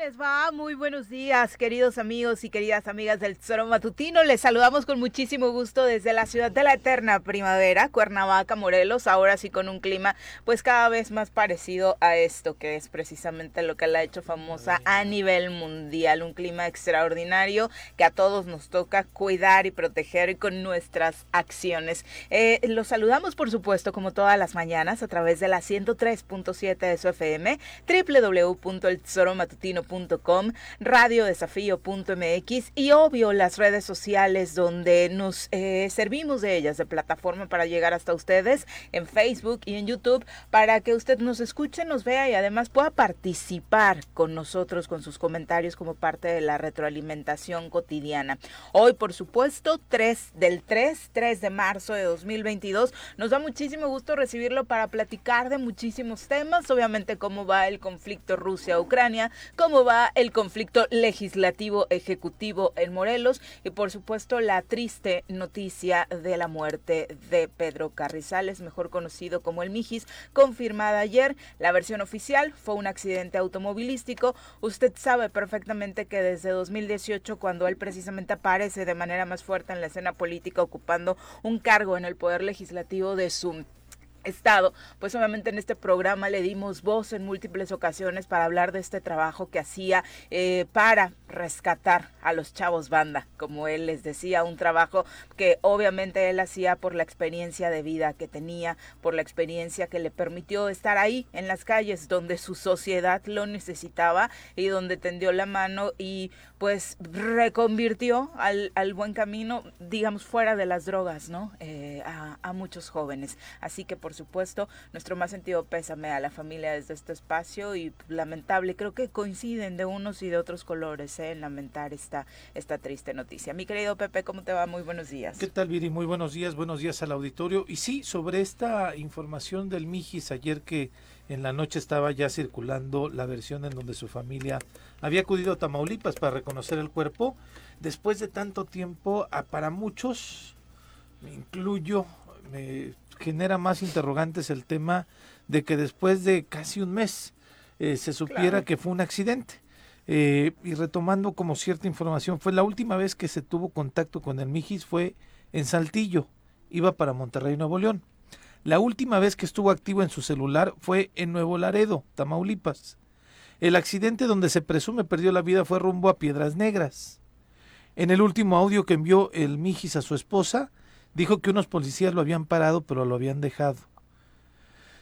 les va? Muy buenos días, queridos amigos y queridas amigas del Tesoro Matutino. Les saludamos con muchísimo gusto desde la ciudad de la eterna primavera, Cuernavaca, Morelos, ahora sí con un clima pues cada vez más parecido a esto, que es precisamente lo que la ha hecho famosa a nivel mundial. Un clima extraordinario que a todos nos toca cuidar y proteger con nuestras acciones. Eh, los saludamos, por supuesto, como todas las mañanas, a través de la 103.7 de su FM, www.eltesoromatutino.com radiodesafío.mx y obvio las redes sociales donde nos eh, servimos de ellas de plataforma para llegar hasta ustedes en Facebook y en YouTube para que usted nos escuche, nos vea y además pueda participar con nosotros con sus comentarios como parte de la retroalimentación cotidiana. Hoy, por supuesto, 3 del 3, 3 de marzo de 2022, nos da muchísimo gusto recibirlo para platicar de muchísimos temas, obviamente cómo va el conflicto Rusia-Ucrania, cómo va el conflicto legislativo ejecutivo en Morelos y por supuesto la triste noticia de la muerte de Pedro Carrizales, mejor conocido como el Mijis, confirmada ayer. La versión oficial fue un accidente automovilístico. Usted sabe perfectamente que desde 2018, cuando él precisamente aparece de manera más fuerte en la escena política ocupando un cargo en el poder legislativo de su Estado, pues obviamente en este programa le dimos voz en múltiples ocasiones para hablar de este trabajo que hacía eh, para rescatar a los chavos banda, como él les decía, un trabajo que obviamente él hacía por la experiencia de vida que tenía, por la experiencia que le permitió estar ahí en las calles donde su sociedad lo necesitaba y donde tendió la mano y pues reconvirtió al, al buen camino, digamos, fuera de las drogas, ¿no? Eh, a, a muchos jóvenes. Así que por supuesto, nuestro más sentido pésame a la familia desde este espacio y lamentable, creo que coinciden de unos y de otros colores ¿eh? en lamentar esta, esta triste noticia. Mi querido Pepe, ¿cómo te va? Muy buenos días. ¿Qué tal, Viri? Muy buenos días, buenos días al auditorio. Y sí, sobre esta información del Mijis ayer que en la noche estaba ya circulando la versión en donde su familia había acudido a Tamaulipas para reconocer el cuerpo. Después de tanto tiempo, para muchos, me incluyo, me genera más interrogantes el tema de que después de casi un mes eh, se supiera que fue un accidente. Eh, y retomando como cierta información, fue la última vez que se tuvo contacto con el Mijis fue en Saltillo, iba para Monterrey, Nuevo León. La última vez que estuvo activo en su celular fue en Nuevo Laredo, Tamaulipas. El accidente donde se presume perdió la vida fue rumbo a Piedras Negras. En el último audio que envió el Mijis a su esposa, Dijo que unos policías lo habían parado, pero lo habían dejado.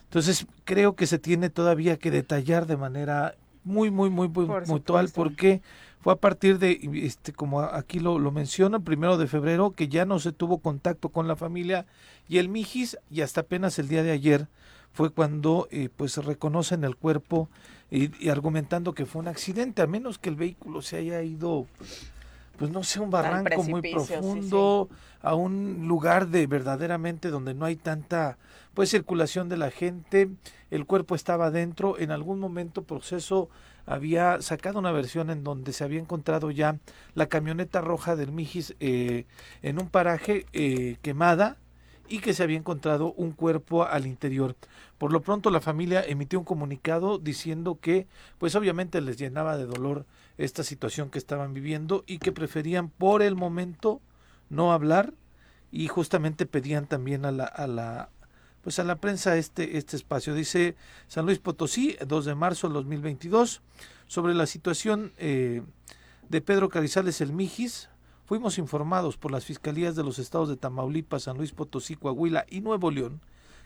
Entonces, creo que se tiene todavía que detallar de manera muy, muy, muy, muy mutual, porque fue a partir de, este, como aquí lo, lo menciona, el primero de febrero, que ya no se tuvo contacto con la familia y el Mijis, y hasta apenas el día de ayer fue cuando eh, pues reconocen el cuerpo y, y, argumentando que fue un accidente, a menos que el vehículo se haya ido pues no sé, un barranco muy profundo, a un lugar de verdaderamente donde no hay tanta pues circulación de la gente, el cuerpo estaba adentro, en algún momento proceso había sacado una versión en donde se había encontrado ya la camioneta roja del Mijis eh, en un paraje eh, quemada y que se había encontrado un cuerpo al interior. Por lo pronto la familia emitió un comunicado diciendo que pues obviamente les llenaba de dolor esta situación que estaban viviendo y que preferían por el momento no hablar y justamente pedían también a la, a la pues a la prensa este, este espacio. Dice San Luis Potosí, 2 de marzo del 2022, sobre la situación eh, de Pedro Carizales el Mijis. Fuimos informados por las fiscalías de los estados de Tamaulipas, San Luis Potosí, Coahuila y Nuevo León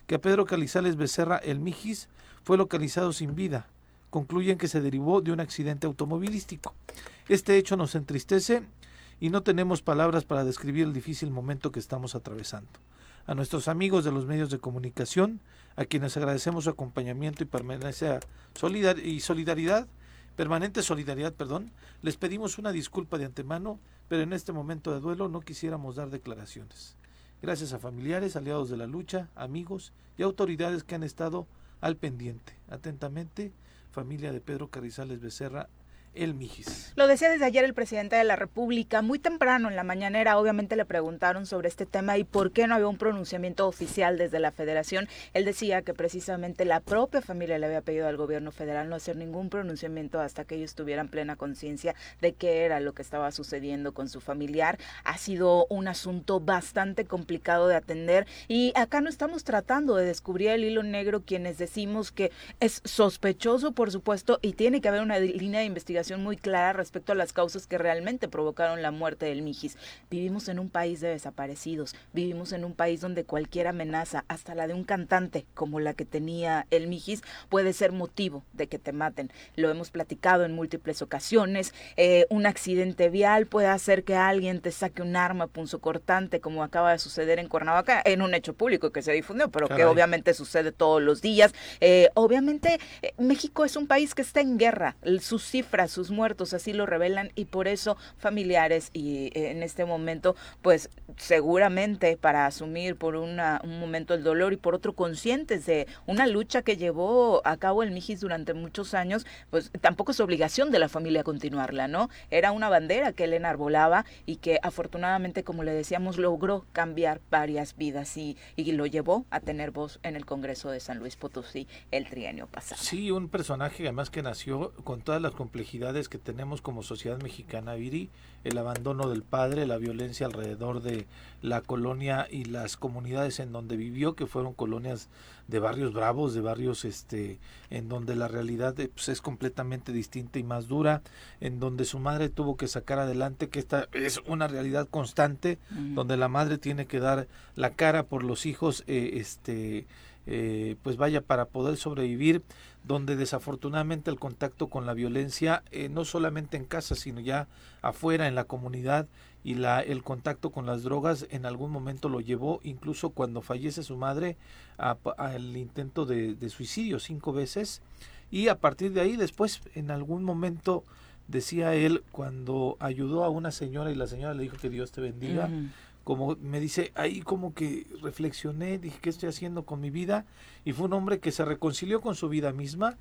que a Pedro Carizales Becerra el Mijis fue localizado sin vida concluyen que se derivó de un accidente automovilístico. Este hecho nos entristece y no tenemos palabras para describir el difícil momento que estamos atravesando. A nuestros amigos de los medios de comunicación, a quienes agradecemos su acompañamiento y permanencia y solidaridad, permanente solidaridad, perdón, les pedimos una disculpa de antemano, pero en este momento de duelo no quisiéramos dar declaraciones. Gracias a familiares, aliados de la lucha, amigos y autoridades que han estado al pendiente. Atentamente, familia de Pedro Carrizales Becerra, el Mijis. Lo decía desde ayer el presidente de la República, muy temprano en la mañanera, obviamente le preguntaron sobre este tema y por qué no había un pronunciamiento oficial desde la federación. Él decía que precisamente la propia familia le había pedido al gobierno federal no hacer ningún pronunciamiento hasta que ellos tuvieran plena conciencia de qué era lo que estaba sucediendo con su familiar. Ha sido un asunto bastante complicado de atender y acá no estamos tratando de descubrir el hilo negro quienes decimos que es sospechoso, por supuesto, y tiene que haber una línea de investigación muy clara respecto a las causas que realmente provocaron la muerte del Mijis. Vivimos en un país de desaparecidos, vivimos en un país donde cualquier amenaza, hasta la de un cantante como la que tenía el Mijis, puede ser motivo de que te maten. Lo hemos platicado en múltiples ocasiones. Eh, un accidente vial puede hacer que alguien te saque un arma punzocortante, como acaba de suceder en Cuernavaca, en un hecho público que se difundió, pero que obviamente sucede todos los días. Eh, obviamente, eh, México es un país que está en guerra. Sus cifras, sus muertos así lo revelan y por eso familiares y en este momento, pues seguramente para asumir por un momento el dolor y por otro conscientes de una lucha que llevó a cabo el Mijis durante muchos años, pues tampoco es obligación de la familia continuarla, ¿no? Era una bandera que él enarbolaba y que afortunadamente, como le decíamos, logró cambiar varias vidas y, y lo llevó a tener voz en el Congreso de San Luis Potosí el trienio pasado. Sí, un personaje además que nació con todas las complejidades que tenemos como sociedad mexicana, Viri, el abandono del padre, la violencia alrededor de la colonia y las comunidades en donde vivió, que fueron colonias de barrios bravos, de barrios este en donde la realidad eh, pues, es completamente distinta y más dura, en donde su madre tuvo que sacar adelante, que esta es una realidad constante, donde la madre tiene que dar la cara por los hijos, eh, este eh, pues vaya para poder sobrevivir donde desafortunadamente el contacto con la violencia eh, no solamente en casa sino ya afuera en la comunidad y la el contacto con las drogas en algún momento lo llevó incluso cuando fallece su madre al intento de, de, suicidio cinco veces. Y a partir de ahí después en algún momento decía él cuando ayudó a una señora y la señora le dijo que Dios te bendiga como me dice, ahí como que reflexioné, dije, ¿qué estoy haciendo con mi vida? Y fue un hombre que se reconcilió con su vida misma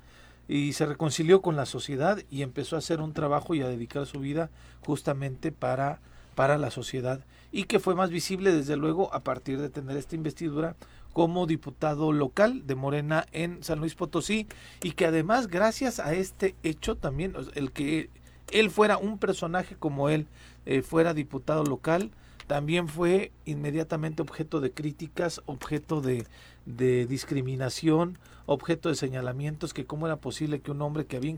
y se reconcilió con la sociedad y empezó a hacer un trabajo y a dedicar su vida justamente para, para la sociedad y que fue más visible desde luego a partir de tener esta investidura como diputado local de Morena en San Luis Potosí y que además gracias a este hecho también el que él fuera un personaje como él eh, fuera diputado local también fue inmediatamente objeto de críticas, objeto de, de discriminación, objeto de señalamientos, que cómo era posible que un hombre que había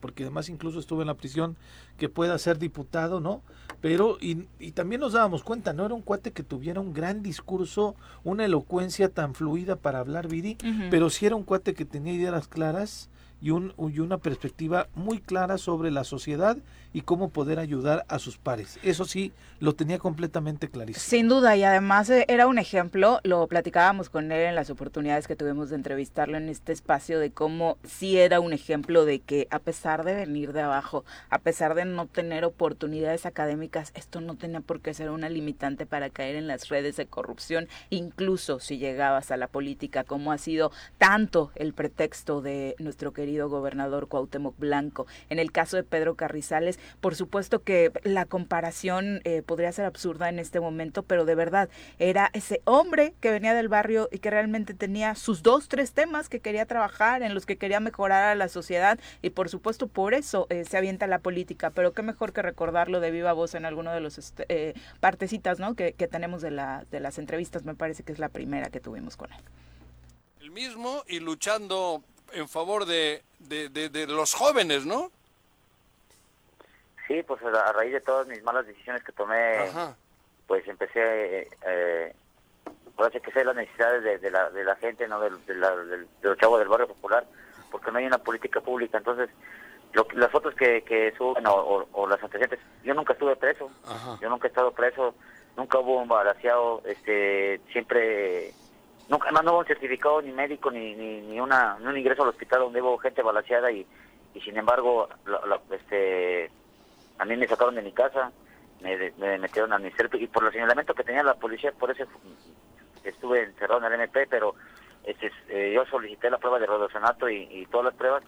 porque además incluso estuvo en la prisión, que pueda ser diputado, ¿no? Pero, y, y también nos dábamos cuenta, no era un cuate que tuviera un gran discurso, una elocuencia tan fluida para hablar, Viri, pero sí era un cuate que tenía ideas claras, y, un, y una perspectiva muy clara sobre la sociedad y cómo poder ayudar a sus pares. Eso sí, lo tenía completamente clarísimo. Sin duda, y además eh, era un ejemplo, lo platicábamos con él en las oportunidades que tuvimos de entrevistarlo en este espacio, de cómo sí era un ejemplo de que a pesar de venir de abajo, a pesar de no tener oportunidades académicas, esto no tenía por qué ser una limitante para caer en las redes de corrupción, incluso si llegabas a la política, como ha sido tanto el pretexto de nuestro querido gobernador Cuauhtémoc Blanco. En el caso de Pedro Carrizales, por supuesto que la comparación eh, podría ser absurda en este momento, pero de verdad era ese hombre que venía del barrio y que realmente tenía sus dos, tres temas que quería trabajar, en los que quería mejorar a la sociedad y por supuesto por eso eh, se avienta la política, pero qué mejor que recordarlo de viva voz en alguno de los este, eh, partecitas ¿no? que, que tenemos de, la, de las entrevistas, me parece que es la primera que tuvimos con él. El mismo y luchando en favor de, de, los jóvenes, ¿no? Sí, pues a raíz de todas mis malas decisiones que tomé, pues empecé, eh, parece que sé las necesidades de, la, de la gente, no de, la, de, los chavos del barrio popular, porque no hay una política pública. Entonces, lo, las fotos que, que suben o, las antecedentes, yo nunca estuve preso, yo nunca he estado preso, nunca hubo un balaseado, este, siempre Nunca más no hubo un certificado ni médico ni, ni, una, un ingreso al hospital donde hubo gente balanceada y, y sin embargo este a mí me sacaron de mi casa, me, me metieron a mi y por el señalamiento que tenía la policía, por eso estuve encerrado en el MP, pero este, eh, yo solicité la prueba de rodosenato y, y todas las pruebas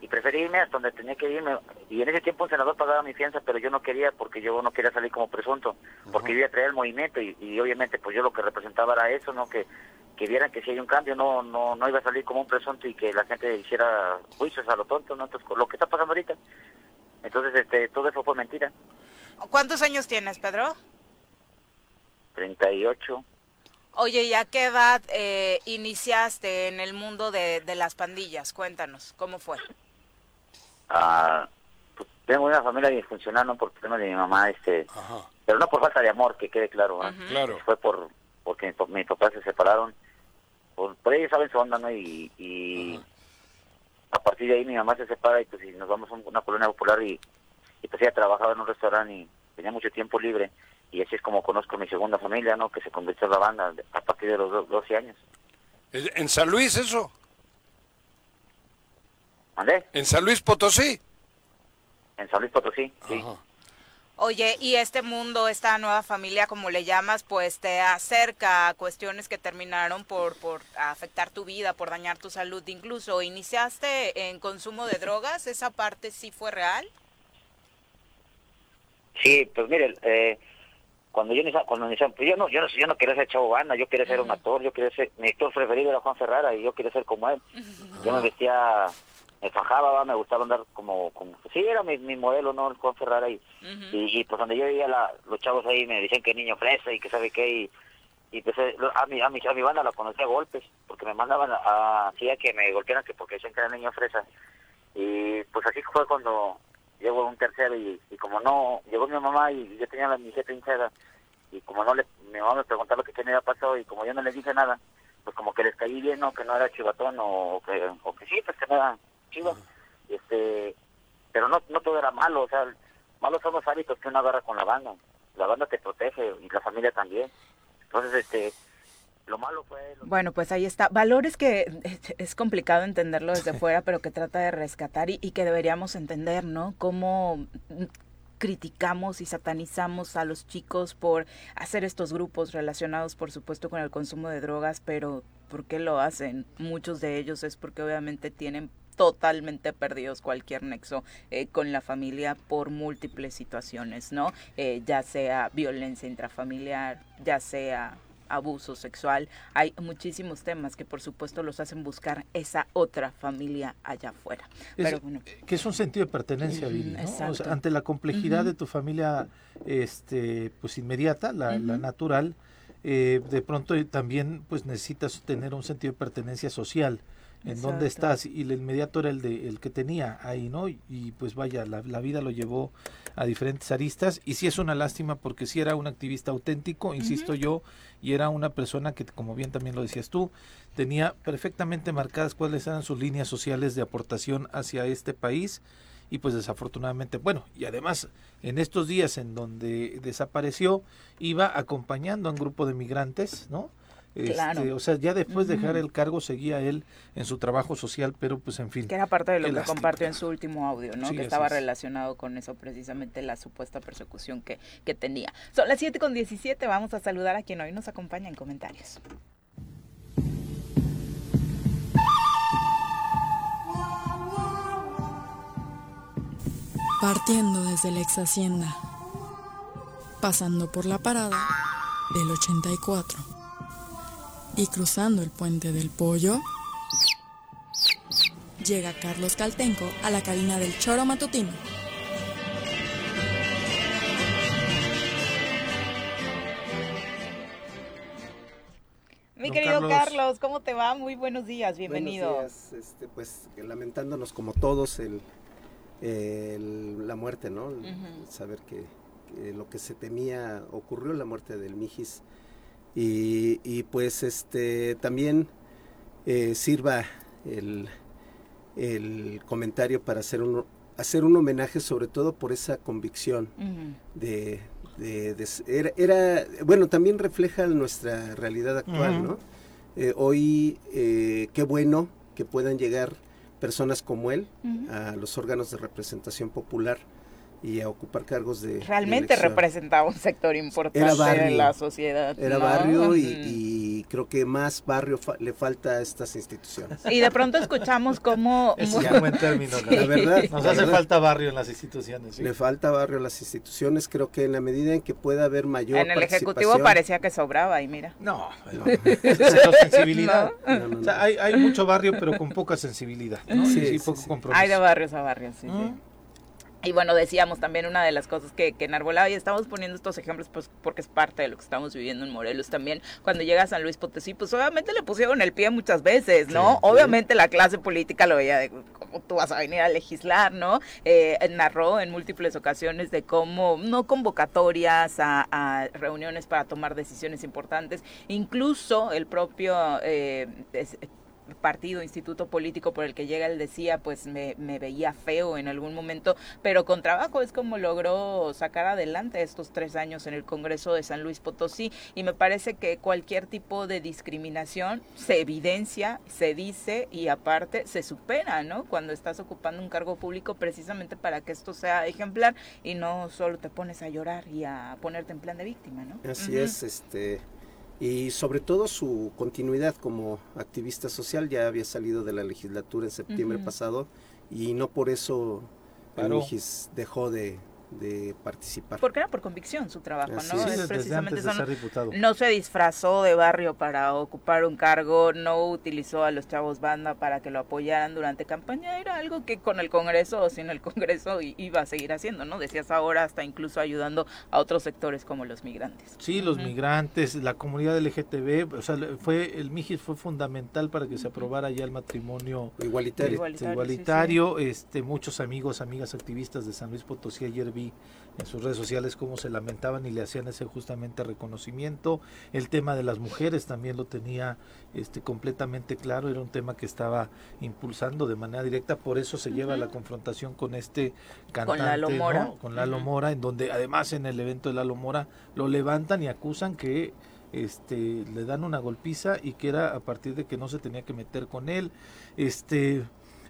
y preferí irme hasta donde tenía que irme. Y en ese tiempo un senador pagaba mi fianza, pero yo no quería porque yo no quería salir como presunto, porque yo iba a traer el movimiento y, y, obviamente pues yo lo que representaba era eso, ¿no? Que, que vieran que si hay un cambio no, no, no iba a salir como un presunto y que la gente hiciera juicios a lo tonto, ¿no? Entonces, lo que está pasando ahorita. Entonces, este, todo eso fue mentira. ¿Cuántos años tienes, Pedro? 38. Oye, ¿y a qué edad eh, iniciaste en el mundo de, de, las pandillas? Cuéntanos, ¿cómo fue? Ah, pues, tengo una familia disfuncional, no por problema de mi mamá, este, pero no por falta de amor, que quede claro. Claro. Fue por porque mis papás se separaron. Por, por ellos saben su onda, ¿no? Y, y a partir de ahí mi mamá se separa y pues y nos vamos a una colonia popular y, y pues ella trabajaba en un restaurante y tenía mucho tiempo libre y así es como conozco a mi segunda familia, ¿no? Que se convirtió en la banda a partir de los 12 años. ¿En San Luis eso? ¿Mandé? ¿En San Luis Potosí? En San Luis Potosí, sí. Oye, y este mundo, esta nueva familia, como le llamas, pues te acerca a cuestiones que terminaron por, por afectar tu vida, por dañar tu salud. Incluso, ¿iniciaste en consumo de drogas? ¿Esa parte sí fue real? Sí, pues mire, eh, cuando yo cuando pues yo no, yo no, yo no quería ser chavo banda, yo quería ser un actor, yo quería ser, mi actor preferido era Juan Ferrara y yo quería ser como él. Yo me vestía, me fajaba, me gustaba andar como, como sí, era mi, mi modelo, ¿no? Juan Ferrara y, y, pues donde yo veía la, los chavos ahí me decían que niño fresa y que sabe qué y, y pues a mi, a mi, a mi banda la conocía a golpes, porque me mandaban a, hacía que me golpearan que porque decían que era niño fresa. Y pues así fue cuando llegó un tercero y, y como no, llegó mi mamá y yo tenía la mi jeta hinchada y como no le, mi mamá me preguntaba qué me había pasado y como yo no le dije nada, pues como que les caí bien, ¿no? Que no era chivatón o, que, o que sí, pues que no era chivo. Este, pero no, no todo era malo, o sea, malos son los hábitos que uno agarra con la banda. La banda te protege y la familia también. Entonces, este, lo malo fue... Bueno, pues ahí está. Valores que es complicado entenderlo desde fuera, pero que trata de rescatar y, y, que deberíamos entender, ¿no? Cómo criticamos y satanizamos a los chicos por hacer estos grupos relacionados, por supuesto, con el consumo de drogas, pero ¿por qué lo hacen? Muchos de ellos es porque obviamente tienen totalmente perdidos cualquier nexo eh, con la familia por múltiples situaciones, ¿no? Eh, ya sea violencia intrafamiliar, ya sea abuso sexual. Hay muchísimos temas que por supuesto los hacen buscar esa otra familia allá afuera. Pero, bueno. Que es un sentido de pertenencia, ¿no? ante la complejidad de tu familia este, pues inmediata, la, la natural, eh, de pronto también pues necesitas tener un sentido de pertenencia social en dónde estás y el inmediato era el de el que tenía ahí no y, pues vaya la, la, vida lo llevó a diferentes aristas. Y sí es una lástima porque sí era un activista auténtico insisto yo y era una persona que como bien también lo decías tú tenía perfectamente marcadas cuáles eran sus líneas sociales de aportación hacia este país. Y pues desafortunadamente bueno y además en estos días en donde desapareció iba acompañando a un grupo de migrantes no este, o sea, ya después de dejar el cargo seguía él en su trabajo social, pero pues en fin. Que era parte de lo que compartió en su último audio, ¿no? que estaba relacionado con eso, precisamente la supuesta persecución que, que tenía. Son las 7 con 17, vamos a saludar a quien hoy nos acompaña en comentarios. Partiendo desde la ex hacienda, pasando por la parada del 84 y cruzando el puente del pollo, llega Carlos Caltenco a la cabina del choro matutino. Mi querido Carlos. ¿cómo te va? Muy buenos días, bienvenido. Buenos días, este, pues lamentándonos como todos el, la muerte, ¿no? Saber que, que, lo que se temía ocurrió, la muerte del Mijis y, pues este también eh, sirva el, comentario para hacer un, hacer un homenaje sobre todo por esa convicción de, era, bueno también refleja nuestra realidad actual no eh, hoy eh, qué bueno que puedan llegar personas como él a los órganos de representación popular y a ocupar cargos de realmente representaba un sector importante de la sociedad era barrio y, creo que más barrio le falta a estas instituciones. Y de pronto escuchamos cómo... Es un buen término, la verdad. Nos hace falta barrio en las instituciones. Le falta barrio a las instituciones, creo que en la medida en que pueda haber mayor En el Ejecutivo parecía que sobraba y mira. No, no. sensibilidad. hay, hay, mucho barrio, pero con poca sensibilidad. ¿no? Sí, poco compromiso. Hay de barrios a barrios, sí, sí. Y bueno, decíamos también una de las cosas que, que enarbolaba, y estamos poniendo estos ejemplos pues porque es parte de lo que estamos viviendo en Morelos también. Cuando llega a San Luis Potosí, pues obviamente le pusieron el pie muchas veces, ¿no? obviamente la clase política lo veía de cómo tú vas a venir a legislar, ¿no? Eh, narró en múltiples ocasiones de cómo no convocatorias a, reuniones para tomar decisiones importantes, incluso el propio eh, partido, instituto político por el que llega, él decía, pues me, veía feo en algún momento, pero con trabajo es como logró sacar adelante estos tres años en el Congreso de San Luis Potosí y me parece que cualquier tipo de discriminación se evidencia, se dice y aparte se supera, ¿no? Cuando estás ocupando un cargo público precisamente para que esto sea ejemplar y no solo te pones a llorar y a ponerte en plan de víctima, ¿no? Así es, este y sobre todo su continuidad como activista social. Ya había salido de la legislatura en septiembre pasado y no por eso dejó de, de participar. Porque era por convicción su trabajo, ¿no? Es, precisamente eso, no, se disfrazó de barrio para ocupar un cargo, no utilizó a los chavos banda para que lo apoyaran durante campaña, era algo que con el Congreso o sin el Congreso iba a seguir haciendo, ¿no? Decías ahora hasta incluso ayudando a otros sectores como los migrantes. Sí, los migrantes, la comunidad LGTB, o sea, fue el MIGIS fue fundamental para que se aprobara ya el matrimonio igualitario, igualitario, igualitario. este muchos amigos, amigas activistas de San Luis Potosí ayer en sus redes sociales cómo se lamentaban y le hacían ese justamente reconocimiento. El tema de las mujeres también lo tenía este completamente claro, era un tema que estaba impulsando de manera directa, por eso se lleva la confrontación con este cantante, con Lalo Mora, con Lalo Mora, en donde además en el evento de Lalo Mora lo levantan y acusan que este le dan una golpiza y que era a partir de que no se tenía que meter con él. Este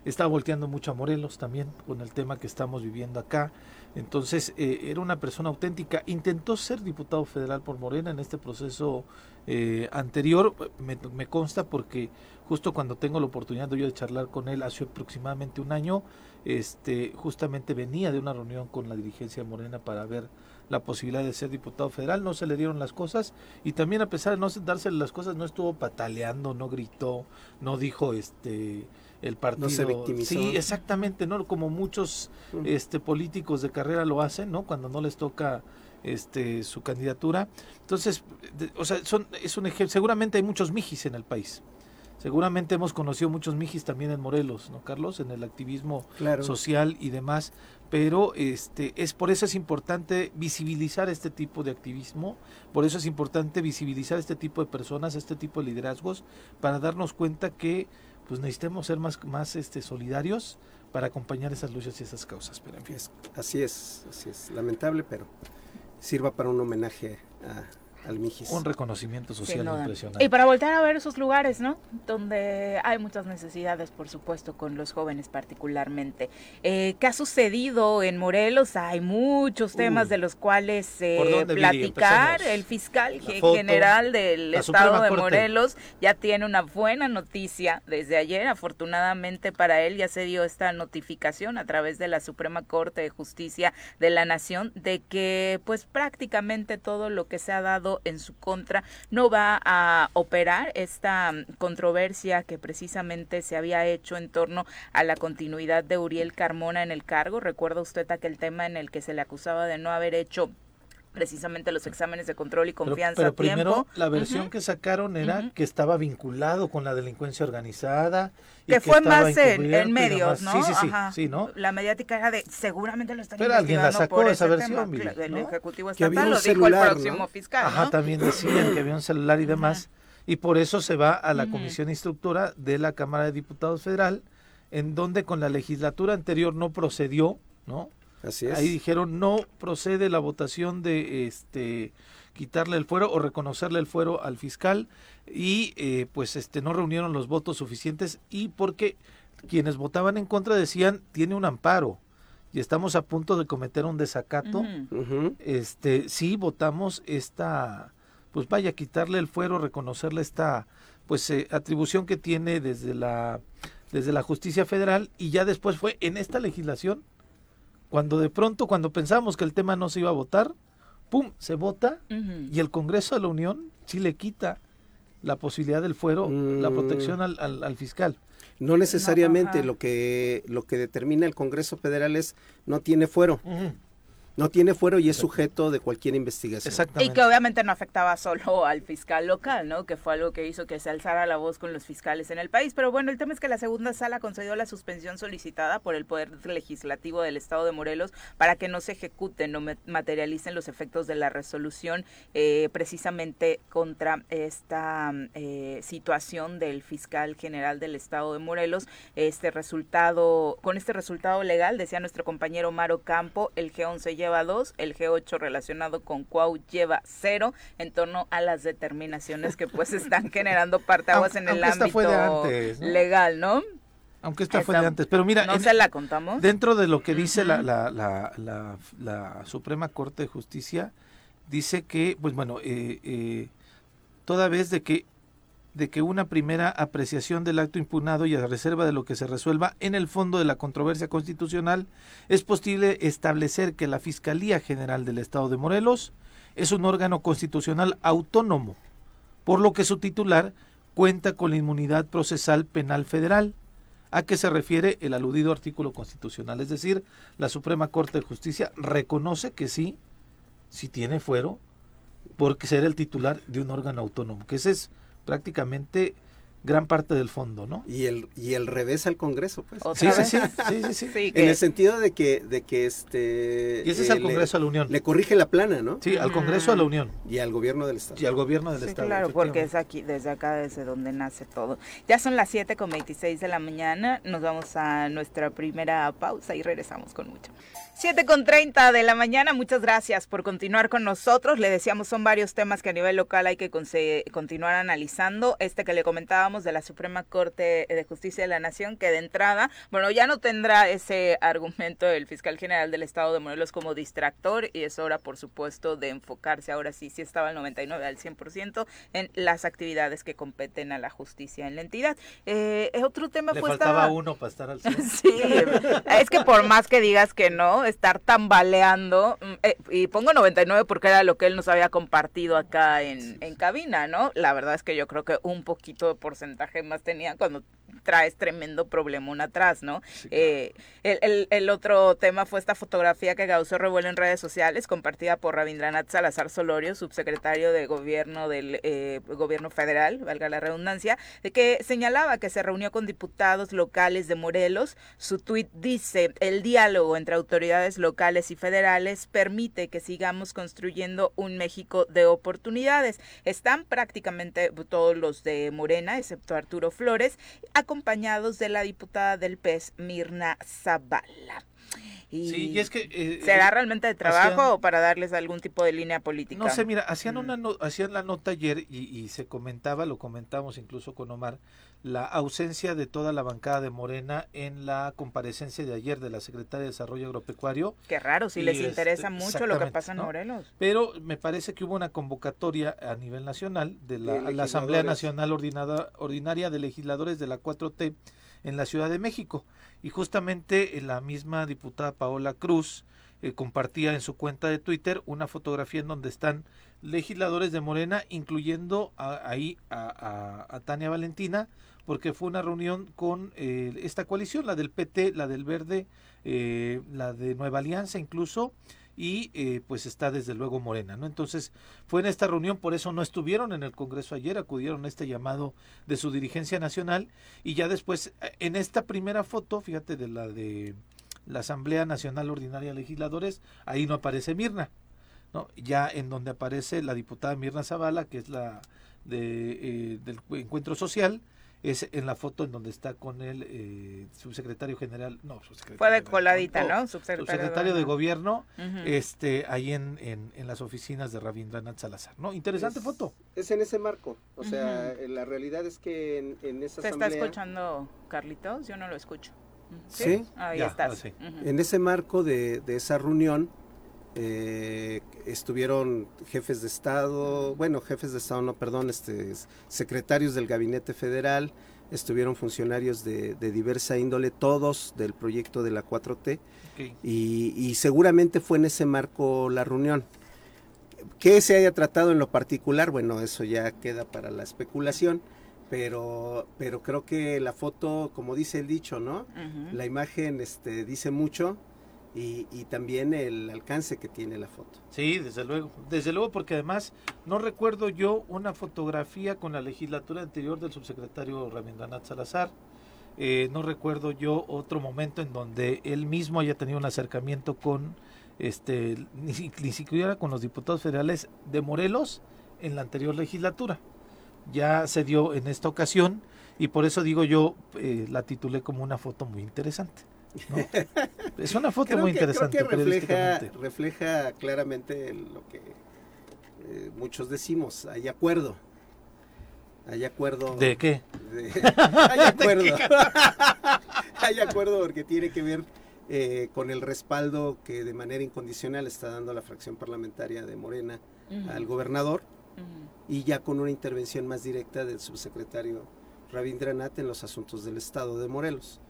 está volteando mucho a Morelos también con el tema que estamos viviendo acá. Entonces, eh, era una persona auténtica. Intentó ser diputado federal por Morena en este proceso eh, anterior. Me, consta porque justo cuando tengo la oportunidad de charlar con él hace aproximadamente un año, este, justamente venía de una reunión con la dirigencia de Morena para ver la posibilidad de ser diputado federal, no se le dieron las cosas y también a pesar de no dársele las cosas no estuvo pataleando, no gritó, no dijo este el partido. se victimizó. Sí, exactamente, ¿no? Como muchos este, políticos de carrera lo hacen, ¿no? Cuando no les toca este su candidatura. Entonces, o sea, son, es un ejemplo. Seguramente hay muchos mijis en el país. Seguramente hemos conocido muchos mijis también en Morelos, ¿no, Carlos? En el activismo social y demás. Pero este es por eso es importante visibilizar este tipo de activismo, por eso es importante visibilizar este tipo de personas, este tipo de liderazgos, para darnos cuenta que pues necesitemos ser más, más este, solidarios para acompañar esas luchas y esas causas. Pero en fin. Así es, así es. Lamentable, pero sirva para un homenaje a, un reconocimiento social impresionante. Y para volver a ver esos lugares, ¿no? Donde hay muchas necesidades, por supuesto, con los jóvenes particularmente. Eh, ¿Qué ha sucedido en Morelos? Hay muchos temas de los cuales eh, platicar. El fiscal general del estado de Morelos ya tiene una buena noticia desde ayer. Afortunadamente para él ya se dio esta notificación a través de la Suprema Corte de Justicia de la Nación de que pues prácticamente todo lo que se ha dado en su contra, no va a operar esta controversia que precisamente se había hecho en torno a la continuidad de Uriel Carmona en el cargo. Recuerda usted aquel tema en el que se le acusaba de no haber hecho precisamente los exámenes de control y confianza. Pero, primero la versión que sacaron era que estaba vinculado con la delincuencia organizada. que, fue más en, medios, ¿no? Sí, sí, sí, ¿no? La mediática era de, seguramente lo están Pero alguien la sacó esa versión. El Ejecutivo Estatal lo dijo el próximo fiscal, Ajá, también decían que había un celular y demás. Y por eso se va a la comisión instructora de la Cámara de Diputados Federal, en donde con la legislatura anterior no procedió, ¿no? Ahí dijeron no procede la votación de este quitarle el fuero o reconocerle el fuero al fiscal y eh, pues este no reunieron los votos suficientes y porque quienes votaban en contra decían tiene un amparo y estamos a punto de cometer un desacato. Este sí votamos esta pues vaya, quitarle el fuero, reconocerle esta pues eh, atribución que tiene desde la desde la justicia federal y ya después fue en esta legislación cuando de pronto cuando pensamos que el tema no se iba a votar pum se vota y el Congreso de la Unión sí le quita la posibilidad del fuero la protección al, al, fiscal. No necesariamente lo que lo que determina el Congreso Federal es no tiene fuero no tiene fuero y es sujeto de cualquier investigación. Y que obviamente no afectaba solo al fiscal local, ¿no? Que fue algo que hizo que se alzara la voz con los fiscales en el país. Pero bueno, el tema es que la segunda sala concedió la suspensión solicitada por el Poder Legislativo del Estado de Morelos para que no se ejecuten, no materialicen los efectos de la resolución eh, precisamente contra esta eh, situación del fiscal general del Estado de Morelos. Este resultado, con este resultado legal, decía nuestro compañero Maro Campo, el G11 ya lleva 2, el G8 relacionado con Cuau lleva 0 en torno a las determinaciones que pues están generando partaguas en el ámbito legal, ¿no? Aunque esta fue de antes, pero mira, no se la contamos. Dentro de lo que dice la, la, la, la, Suprema Corte de Justicia, dice que, pues bueno, eh, eh, toda vez de que de que una primera apreciación del acto impugnado y a reserva de lo que se resuelva en el fondo de la controversia constitucional, es posible establecer que la Fiscalía General del Estado de Morelos es un órgano constitucional autónomo, por lo que su titular cuenta con la inmunidad procesal penal federal, a que se refiere el aludido artículo constitucional. Es decir, la Suprema Corte de Justicia reconoce que sí, sí tiene fuero, porque ser el titular de un órgano autónomo, que ese es prácticamente gran parte del fondo, ¿no? Y el y el revés al Congreso, pues. Sí, sí, sí, sí, sí, En el sentido de que de que este Y ese es al Congreso de la Unión. Le corrige la plana, ¿no? Sí, al Congreso de la Unión y al gobierno del estado. Y al gobierno del estado. Claro, porque es aquí desde acá desde donde nace todo. Ya son las 7 con 26 de la mañana, nos vamos a nuestra primera pausa y regresamos con mucho. 7 con 30 de la mañana, muchas gracias por continuar con nosotros. Le decíamos, son varios temas que a nivel local hay que continuar analizando. Este que le comentábamos de la Suprema Corte de Justicia de la Nación, que de entrada, bueno, ya no tendrá ese argumento del fiscal general del Estado de Morelos como distractor y es hora, por supuesto, de enfocarse ahora sí, sí estaba al 99 al 100% en las actividades que competen a la justicia en la entidad. Eh, otro tema Le pues faltaba uno para estar al 100. sí, es que por más que digas que no, estar tambaleando, mm, eh, y pongo 99 porque era lo que él nos había compartido acá en, en cabina, ¿no? La verdad es que yo creo que un poquito de porcentaje más tenía cuando traes tremendo problemón atrás, ¿no? Eh, el, el, otro tema fue esta fotografía que causó revuelo en redes sociales, compartida por Rabindranath Salazar Solorio, subsecretario de Gobierno del eh, Gobierno Federal, valga la redundancia, de que señalaba que se reunió con diputados locales de Morelos. Su tuit dice, el diálogo entre autoridades locales y federales permite que sigamos construyendo un México de oportunidades. Están prácticamente todos los de Morena, excepto Arturo Flores, acompañados de la diputada del PES, Mirna Zavala. sí, y es que... Eh, ¿Será eh, realmente de trabajo o para darles algún tipo de línea política? No sé, mira, hacían, mm. una hacían la nota ayer y, se comentaba, lo comentamos incluso con Omar, la ausencia de toda la bancada de Morena en la comparecencia de ayer de la Secretaria de Desarrollo Agropecuario. Qué raro, si les este, interesa mucho lo que pasa en Morelos. Pero me parece que hubo una convocatoria a nivel nacional de la, Asamblea Nacional Ordinaria de Legisladores de la 4T en la Ciudad de México. Y justamente eh, la misma diputada Paola Cruz eh, compartía en su cuenta de Twitter una fotografía en donde están legisladores de Morena, incluyendo ahí a, Tania Valentina, porque fue una reunión con eh, esta coalición, la del PT, la del Verde, eh, la de Nueva Alianza incluso, y eh, pues está desde luego Morena, ¿no? Entonces fue en esta reunión, por eso no estuvieron en el Congreso ayer, acudieron a este llamado de su dirigencia nacional y ya después en esta primera foto, fíjate de la de la Asamblea Nacional Ordinaria de Legisladores, ahí no aparece Mirna, ¿no? Ya en donde aparece la diputada Mirna Zavala, que es la de, eh, del Encuentro Social, es en la foto en donde está con el eh, subsecretario general, no, subsecretario fue de coladita, ¿no? Subsecretario, de gobierno, este, ahí en, en, las oficinas de Rabindranath Salazar, ¿no? Interesante foto. Es en ese marco, o sea, la realidad es que en, en esa ¿Se está escuchando, Carlitos? Yo no lo escucho. Sí, ahí estás. En ese marco de, de esa reunión, eh, estuvieron jefes de Estado, bueno, jefes de Estado, no, perdón, este, secretarios del Gabinete Federal, estuvieron funcionarios de, diversa índole, todos del proyecto de la 4T, y, seguramente fue en ese marco la reunión. ¿Qué se haya tratado en lo particular? Bueno, eso ya queda para la especulación, pero, pero creo que la foto, como dice el dicho, ¿no? La imagen este, dice mucho y, también el alcance que tiene la foto. Sí, desde luego, desde luego porque además no recuerdo yo una fotografía con la legislatura anterior del subsecretario Rabindranath Salazar, eh, no recuerdo yo otro momento en donde él mismo haya tenido un acercamiento con, este, ni, siquiera con los diputados federales de Morelos en la anterior legislatura. Ya se dio en esta ocasión y por eso digo yo, eh, la titulé como una foto muy interesante. Es una foto muy interesante. refleja, refleja claramente lo que eh, muchos decimos, hay acuerdo. Hay acuerdo. ¿De qué? hay acuerdo. hay acuerdo porque tiene que ver eh, con el respaldo que de manera incondicional está dando la fracción parlamentaria de Morena al gobernador y ya con una intervención más directa del subsecretario Rabindranath en los asuntos del Estado de Morelos.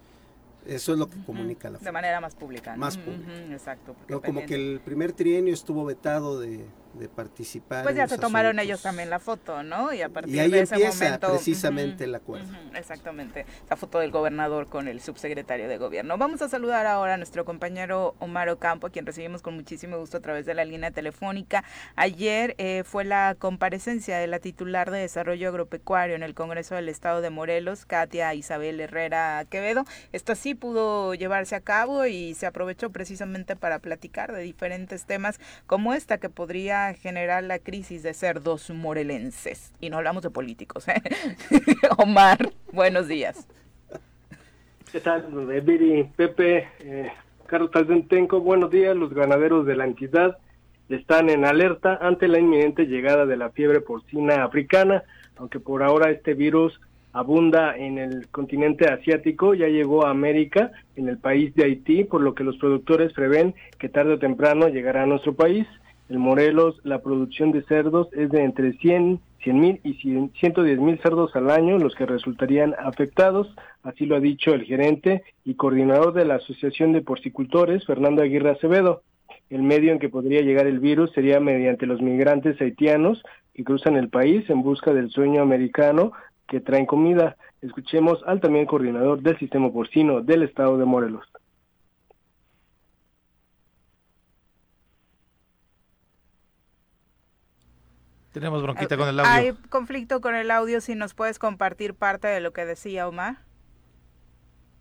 Eso es lo que comunica la De manera más pública. Más pública. exacto. como que el primer trienio estuvo vetado de, de participar. Pues ya se tomaron ellos también la foto, ¿no? Y a partir y ahí de ese empieza momento, precisamente el acuerdo. exactamente, la foto del gobernador con el subsecretario de gobierno. Vamos a saludar ahora a nuestro compañero Omar Ocampo, a quien recibimos con muchísimo gusto a través de la línea telefónica. Ayer eh, fue la comparecencia de la titular de Desarrollo Agropecuario en el Congreso del Estado de Morelos, Katia Isabel Herrera Quevedo. Esto sí pudo llevarse a cabo y se aprovechó precisamente para platicar de diferentes temas como esta que podría generar la crisis de cerdos morelenses. Y no hablamos de políticos, ¿eh? Omar, buenos días. ¿Qué tal, Viri, Pepe, eh, Carlos Taldentenco? Buenos días. Los ganaderos de la entidad están en alerta ante la inminente llegada de la fiebre porcina africana, aunque por ahora este virus abunda en el continente asiático, ya llegó a América, en el país de Haití, por lo que los productores prevén que tarde o temprano llegará a nuestro país. En Morelos la producción de cerdos es de entre 100 mil y 110 mil cerdos al año los que resultarían afectados, así lo ha dicho el gerente y coordinador de la Asociación de Porcicultores, Fernando Aguirre Acevedo. El medio en que podría llegar el virus sería mediante los migrantes haitianos que cruzan el país en busca del sueño americano que traen comida. Escuchemos al también coordinador del sistema porcino del estado de Morelos. Tenemos bronquita con el audio. Hay conflicto con el audio, si nos puedes compartir parte de lo que decía Omar.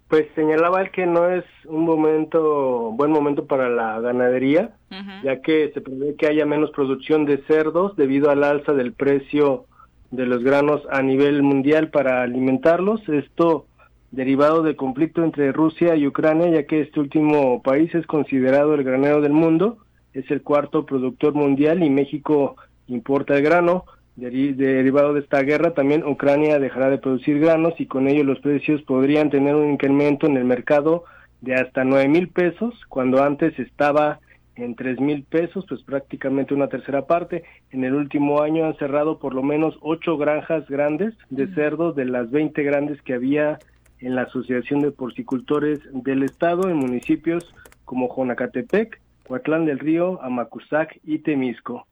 Pues señalaba él que no es un momento, buen momento para la ganadería, ya que se prevé que haya menos producción de cerdos debido al alza del precio de los granos a nivel mundial para alimentarlos. Esto derivado del conflicto entre Rusia y Ucrania, ya que este último país es considerado el granero del mundo, es el cuarto productor mundial y México importa el grano. derivado de esta guerra, también Ucrania dejará de producir granos y con ello los precios podrían tener un incremento en el mercado de hasta nueve mil pesos, cuando antes estaba en tres mil pesos, pues prácticamente una tercera parte. En el último año han cerrado por lo menos ocho granjas grandes de cerdos de las 20 grandes que había en la Asociación de Porcicultores del Estado en municipios como Jonacatepec, Coatlán del Río, Amacuzac y Temisco.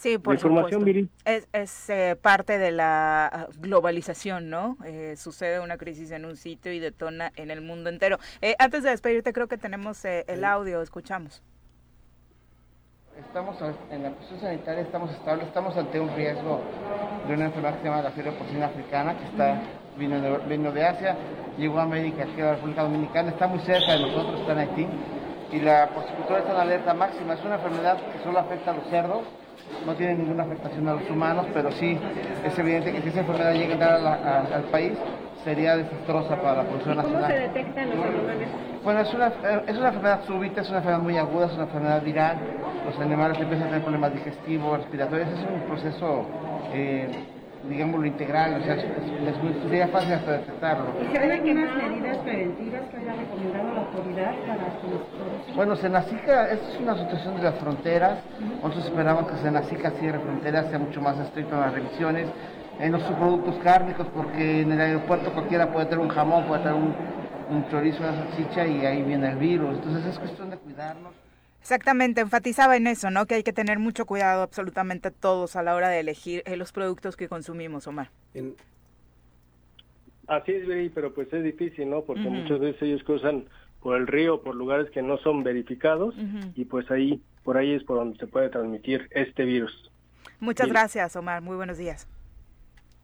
Sí, por supuesto. Es, es eh, parte de la ah, globalización, ¿no? Eh, sucede una crisis en un sitio y detona en el mundo entero. Eh, antes de despedirte, creo que tenemos el audio, escuchamos. Estamos en la cuestión sanitaria, estamos estables, estamos ante un riesgo de una enfermedad que se llama la fiebre porcina africana, que está vino de, vino de Asia, llegó a América, aquí a la República Dominicana, está muy cerca de nosotros, está en Haití, y la porcicultura está en alerta máxima. Es una enfermedad que solo afecta a los cerdos, no tiene ninguna afectación a los humanos, pero sí es evidente que si esa enfermedad llega a entrar al país, sería desastrosa para la producción nacional. ¿Cómo se detectan los animales? Bueno, es una, es una enfermedad súbita, es una enfermedad muy aguda, es una enfermedad viral. Los animales empiezan a tener problemas digestivos, respiratorios. Es un proceso eh, digamos, lo integral, o sea, les sería fácil hasta detectarlo. ¿Y se ven algunas medidas preventivas que haya recomendado la autoridad para estos Bueno, Senacica, esta es una situación de las fronteras, nosotros esperamos que Senacica cierre fronteras, sea mucho más estricto en las revisiones, en los subproductos cárnicos, porque en el aeropuerto cualquiera puede tener un jamón, puede tener un, un chorizo, una salchicha y ahí viene el virus, entonces es cuestión de cuidarnos. Exactamente, enfatizaba en eso, ¿no? Que hay que tener mucho cuidado absolutamente todos a la hora de elegir eh, los productos que consumimos, Omar. Así es, pero pues es difícil, ¿no? Porque muchas veces ellos cruzan por el río, por lugares que no son verificados y pues ahí, por ahí es por donde se puede transmitir este virus. Muchas gracias, Omar. Muy buenos días.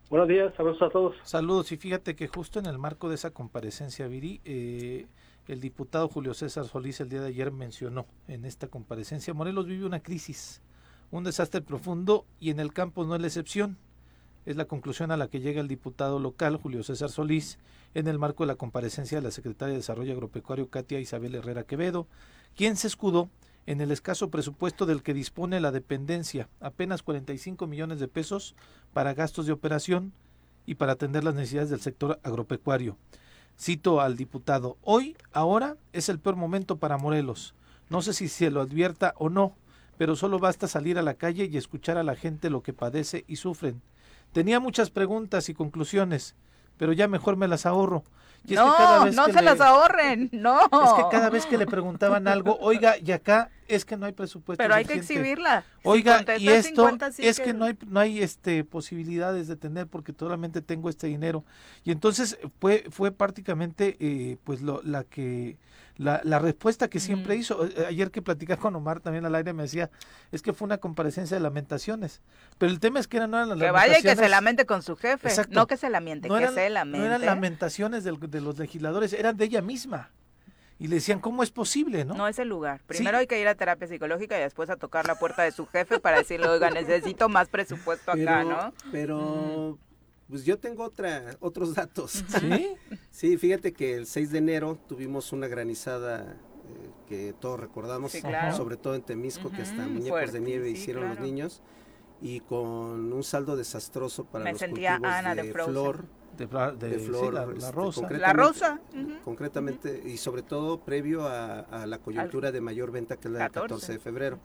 Buenos días, saludos a todos. Saludos, y fíjate que justo en el marco de esa comparecencia, Viri, eh, el diputado Julio César Solís el día de ayer mencionó en esta comparecencia, Morelos vive una crisis, un desastre profundo y en el campo no es la excepción. Es la conclusión a la que llega el diputado local Julio César Solís en el marco de la comparecencia de la secretaria de Desarrollo Agropecuario Katia Isabel Herrera Quevedo, quien se escudó en el escaso presupuesto del que dispone la dependencia, apenas 45 millones de pesos para gastos de operación y para atender las necesidades del sector agropecuario. Cito al diputado, hoy, ahora, es el peor momento para Morelos. No sé si se lo advierta o no, pero solo basta salir a la calle y escuchar a la gente lo que padece y sufren. Tenía muchas preguntas y conclusiones, pero ya mejor me las ahorro. no, no se las ahorren, no. Es que cada vez que le preguntaban algo, oiga, y acá es que no hay presupuesto. Pero hay que exhibirla. Oiga, y esto es que... no hay, no hay este posibilidades de tener porque solamente tengo este dinero. Y entonces fue, fue prácticamente eh, pues lo, la que la, la respuesta que siempre hizo. Eh, ayer que platicaba con Omar también al aire me decía, es que fue una comparecencia de lamentaciones. Pero el tema es que eran, no eran las que lamentaciones. vaya y que se lamente con su jefe, no que se lamente, que se lamente. No eran lamentaciones de los legisladores, eran de ella misma y le decían, ¿cómo es posible? No, no es el lugar. Primero hay que ir a terapia psicológica y después a tocar la puerta de su jefe para decirle, oiga, necesito más presupuesto acá, ¿no? Pero, pues yo tengo otra, otros datos. ¿Sí? Sí, fíjate que el 6 de enero tuvimos una granizada eh, que todos recordamos, sobre todo en Temisco, que hasta muñecos de nieve hicieron los niños, y con un saldo desastroso para los cultivos de, flor de, flor, la, este, rosa. La rosa. Concretamente, y sobre todo previo a, la coyuntura de mayor venta que es la del 14 de febrero.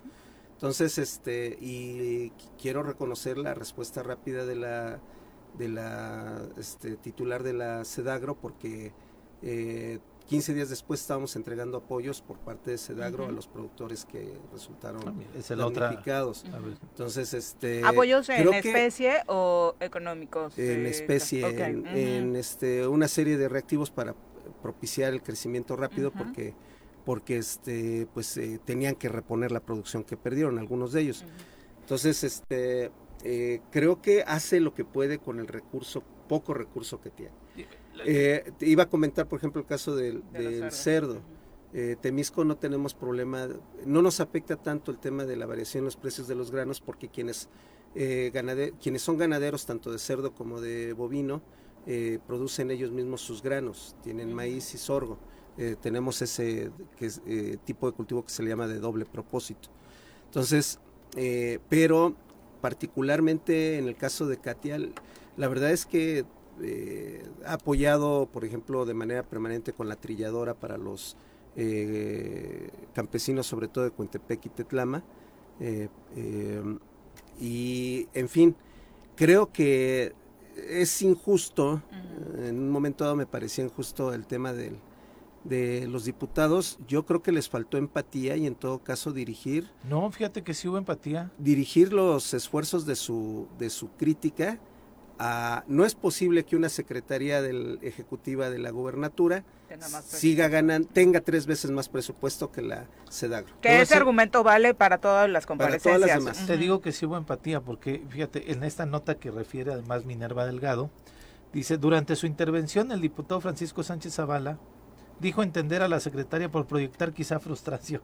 Entonces, este, y quiero reconocer la respuesta rápida de la, de la este, titular de la Sedagro porque eh, 15 días después estábamos entregando apoyos por parte de Sedagro a los productores que resultaron damnificados. Entonces, este apoyos en especie o económicos. En especie, en, este una serie de reactivos para propiciar el crecimiento rápido porque porque este pues eh, tenían que reponer la producción que perdieron algunos de ellos. Entonces, este eh, creo que hace lo que puede con el recurso poco recurso que tiene. Eh, iba a comentar, por ejemplo, el caso del, cerdo. Eh, Temisco no tenemos problema, no nos afecta tanto el tema de la variación en los precios de los granos porque quienes, eh, quienes son ganaderos tanto de cerdo como de bovino eh, producen ellos mismos sus granos, tienen maíz y sorgo. tenemos ese que tipo de cultivo que se le llama de doble propósito. Entonces, pero particularmente en el caso de Catial, la verdad es que eh, ha apoyado, por ejemplo, de manera permanente con la trilladora para los eh, campesinos, sobre todo de Cuentepec y Tetlama. Eh, y, en fin, creo que es injusto, en un momento dado me parecía injusto el tema del, de los diputados, yo creo que les faltó empatía y en todo caso dirigir. No, fíjate que sí hubo empatía. Dirigir los esfuerzos de su, de su crítica no es posible que una secretaría del, ejecutiva de la gubernatura siga ganando, tenga tres veces más presupuesto que la SEDAGRO. Que ese argumento vale para todas las comparecencias. Te digo que sí hubo empatía, porque fíjate, en esta nota que refiere además Minerva Delgado, dice, durante su intervención el diputado Francisco Sánchez Zavala dijo entender a la secretaria por proyectar quizá frustración.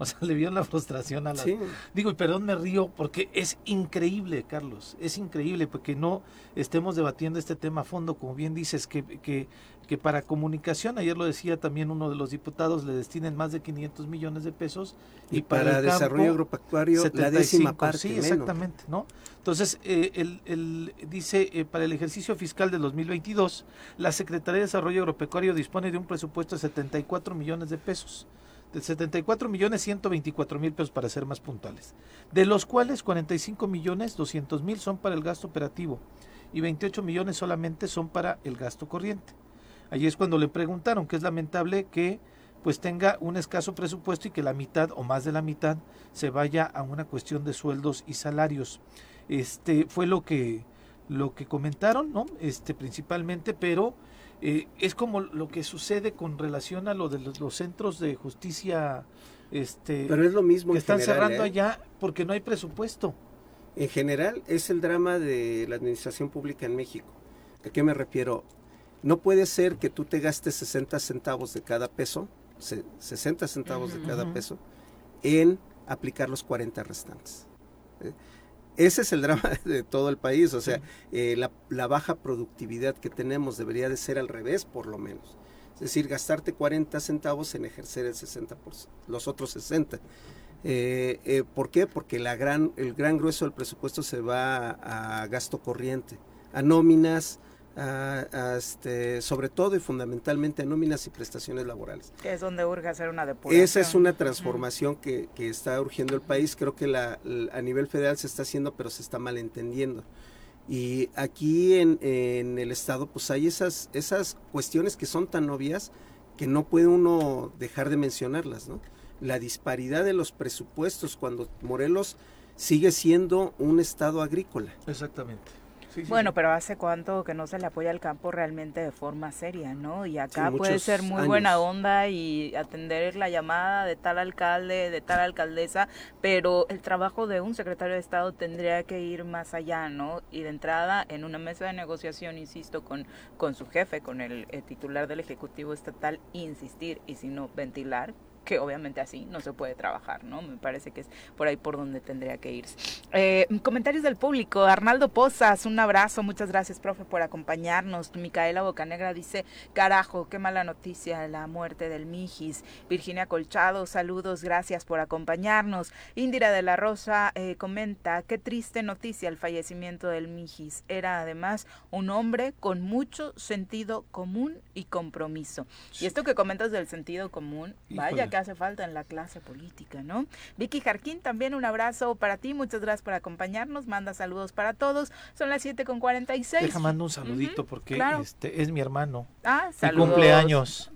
O sea, le vieron la frustración a la... Digo, y perdón, me río porque es increíble, Carlos, es increíble porque no estemos debatiendo este tema a fondo, como bien dices, que, que, que para comunicación, ayer lo decía también uno de los diputados, le destinen más de 500 millones de pesos. Y, para, desarrollo agropecuario, la décima parte. Sí, exactamente, ¿no? Entonces, eh, el, dice, eh, para el ejercicio fiscal del 2022, la Secretaría de Desarrollo Agropecuario dispone de un presupuesto de 74 millones de pesos de 74 millones 124 mil pesos para ser más puntuales, de los cuales 45 millones 200 mil son para el gasto operativo y 28 millones solamente son para el gasto corriente. Allí es cuando le preguntaron que es lamentable que pues tenga un escaso presupuesto y que la mitad o más de la mitad se vaya a una cuestión de sueldos y salarios. Este fue lo que lo que comentaron, ¿no? Este principalmente, pero eh, es como lo que sucede con relación a lo de los, centros de justicia este pero es lo mismo que están cerrando ¿eh? allá porque no hay presupuesto en general es el drama de la administración pública en México a qué me refiero no puede ser que tú te gastes 60 centavos de cada peso 60 centavos de cada peso en aplicar los 40 restantes ¿eh? Ese es el drama de todo el país, o sea, eh, la, baja productividad que tenemos debería de ser al revés, por lo menos. Es decir, gastarte 40 centavos en ejercer el 60%, los otros 60. Eh, eh, ¿Por qué? Porque la gran, el gran grueso del presupuesto se va a gasto corriente, a nóminas, este, sobre todo y fundamentalmente a nóminas y prestaciones laborales. Que es donde urge hacer una depuración. Esa es una transformación que, que, está urgiendo el país. Creo que la, a nivel federal se está haciendo, pero se está malentendiendo. Y aquí en, en, el Estado, pues hay esas, esas cuestiones que son tan obvias que no puede uno dejar de mencionarlas, ¿no? La disparidad de los presupuestos cuando Morelos sigue siendo un estado agrícola. Exactamente bueno, pero hace cuánto que no se le apoya al campo realmente de forma seria, ¿no? Y acá puede ser muy buena onda y atender la llamada de tal alcalde, de tal alcaldesa, pero el trabajo de un secretario de Estado tendría que ir más allá, ¿no? Y de entrada, en una mesa de negociación, insisto, con, con su jefe, con el titular del Ejecutivo Estatal, insistir y si no, ventilar que obviamente así no se puede trabajar, ¿no? Me parece que es por ahí por donde tendría que irse. Eh, comentarios del público. Arnaldo Pozas, un abrazo. Muchas gracias, profe, por acompañarnos. Micaela Bocanegra dice, carajo, qué mala noticia la muerte del Mijis. Virginia Colchado, saludos, gracias por acompañarnos. Indira de la Rosa eh, comenta, qué triste noticia el fallecimiento del Mijis. Era además un hombre con mucho sentido común y compromiso. Y esto que comentas del sentido común, vaya que hace falta en la clase política, ¿no? Vicky Jarquín, también un abrazo para ti, muchas gracias por acompañarnos, manda saludos para todos, son las 7 con 46. Deja, mando un saludito porque este es mi hermano. Ah, saludos. Y cumpleaños.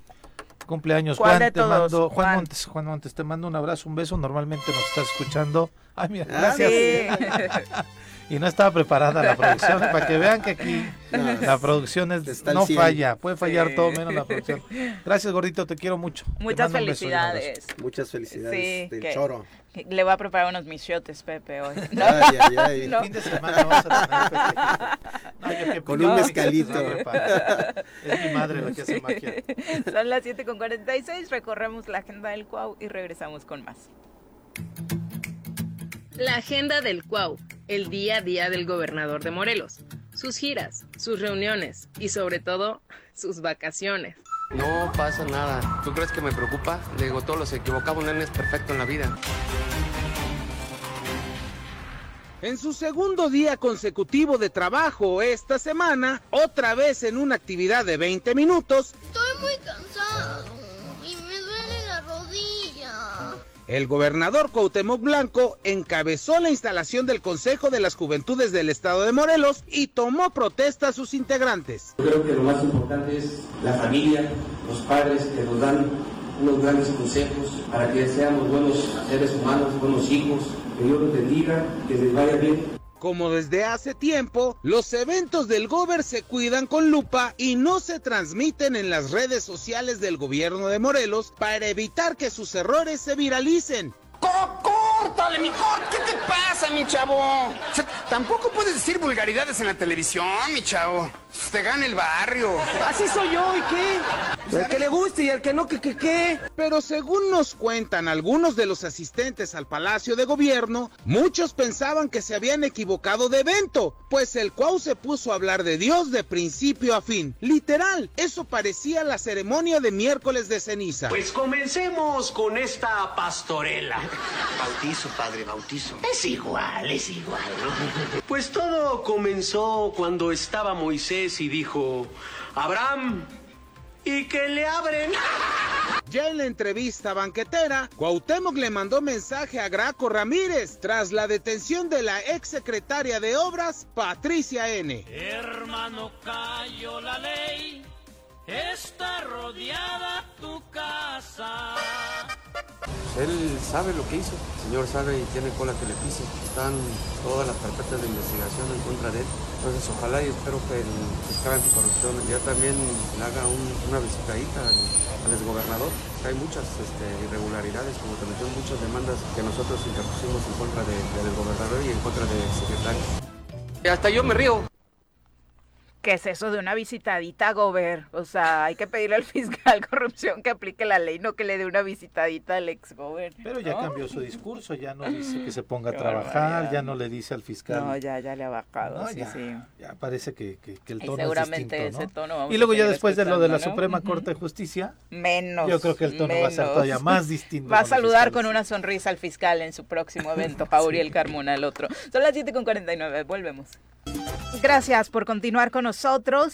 Cumpleaños. Juan, te mando, Juan, Montes, Juan Montes, te mando un abrazo, un beso, normalmente nos estás escuchando. Ay, mira, ah, gracias. y no estaba preparada la producción para que vean que aquí la producción es, no falla, puede fallar todo menos la producción. Gracias gordito, te quiero mucho. Muchas felicidades. Muchas felicidades del choro. Le voy a preparar unos michotes, Pepe, hoy. Ay, ay, ay. El fin de semana vamos a tener Con un mezcalito. es mi madre la que hace magia. Son las 7 con 46, recorremos la agenda del Cuau y regresamos con más. La agenda del Cuau, el día a día del gobernador de Morelos, sus giras, sus reuniones y sobre todo sus vacaciones. No pasa nada. ¿Tú crees que me preocupa? Digo, todos los equivocamos, nadie es perfecto en la vida. En su segundo día consecutivo de trabajo esta semana, otra vez en una actividad de 20 minutos. Estoy muy cansado El gobernador Cuauhtémoc Blanco encabezó la instalación del Consejo de las Juventudes del Estado de Morelos y tomó protesta a sus integrantes. Creo que lo más importante es la familia, los padres que nos dan unos grandes consejos para que seamos buenos seres humanos, buenos hijos, que Dios los bendiga, que les vaya bien como desde hace tiempo, los eventos del Gober se cuidan con lupa y no se transmiten en las redes sociales del gobierno de Morelos para evitar que sus errores se viralicen. ¡Córtale, mi ¿Qué te pasa, mi chavo? tampoco puedes decir vulgaridades en la televisión, mi chavo. Te gana el barrio. Así soy yo, ¿y qué? El que le guste y el que no, que que qué. Pero según nos cuentan algunos de los asistentes al Palacio de Gobierno, muchos pensaban que se habían equivocado de evento, pues el Cuau se puso a hablar de Dios de principio a fin. Literal, eso parecía la ceremonia de miércoles de ceniza. Pues comencemos con esta pastorela. Bautizo, padre, bautizo. Es igual, es igual, ¿no? Pues todo comenzó cuando estaba Moisés y dijo, Abraham, y que le abren. Ya en la entrevista banquetera, Cuauhtémoc le mandó mensaje a Graco Ramírez tras la detención de la ex secretaria de Obras, Patricia N. Hermano, cayó la ley, está rodeada tu casa. Él sabe lo que hizo, el señor sabe y tiene cola que le pise. Están todas las carpetas de investigación en contra de él. Entonces ojalá y espero que el fiscal anticorrupción ya también le haga un- una visitadita al, al exgobernador. Hay muchas este, irregularidades, como te mencioné, muchas demandas que nosotros interpusimos en contra de- del gobernador y en contra del secretario. Hasta yo me río. ¿Qué es eso de una visitadita, Gober? O sea, hay que pedirle al fiscal corrupción que aplique la ley, no que le dé una visitadita al ex Gober. Pero ya ¿no? cambió su discurso, ya no dice que se ponga a trabajar, ya no le dice al fiscal. No, ya, ya le ha bajado, No, sí, ya, sí. ya parece que, que- que el Y tono seguramente es distinto, ¿no? ese tono vamos y luego a ya después de lo de la. Suprema. Corte de Justicia, Menos. yo creo que el tono va a ser menos. todavía más distinto. Va a saludar con una sonrisa al fiscal en su próximo evento, Pauriel Carmona, el otro. Son las 7.49, volvemos. Gracias por continuar con nosotros.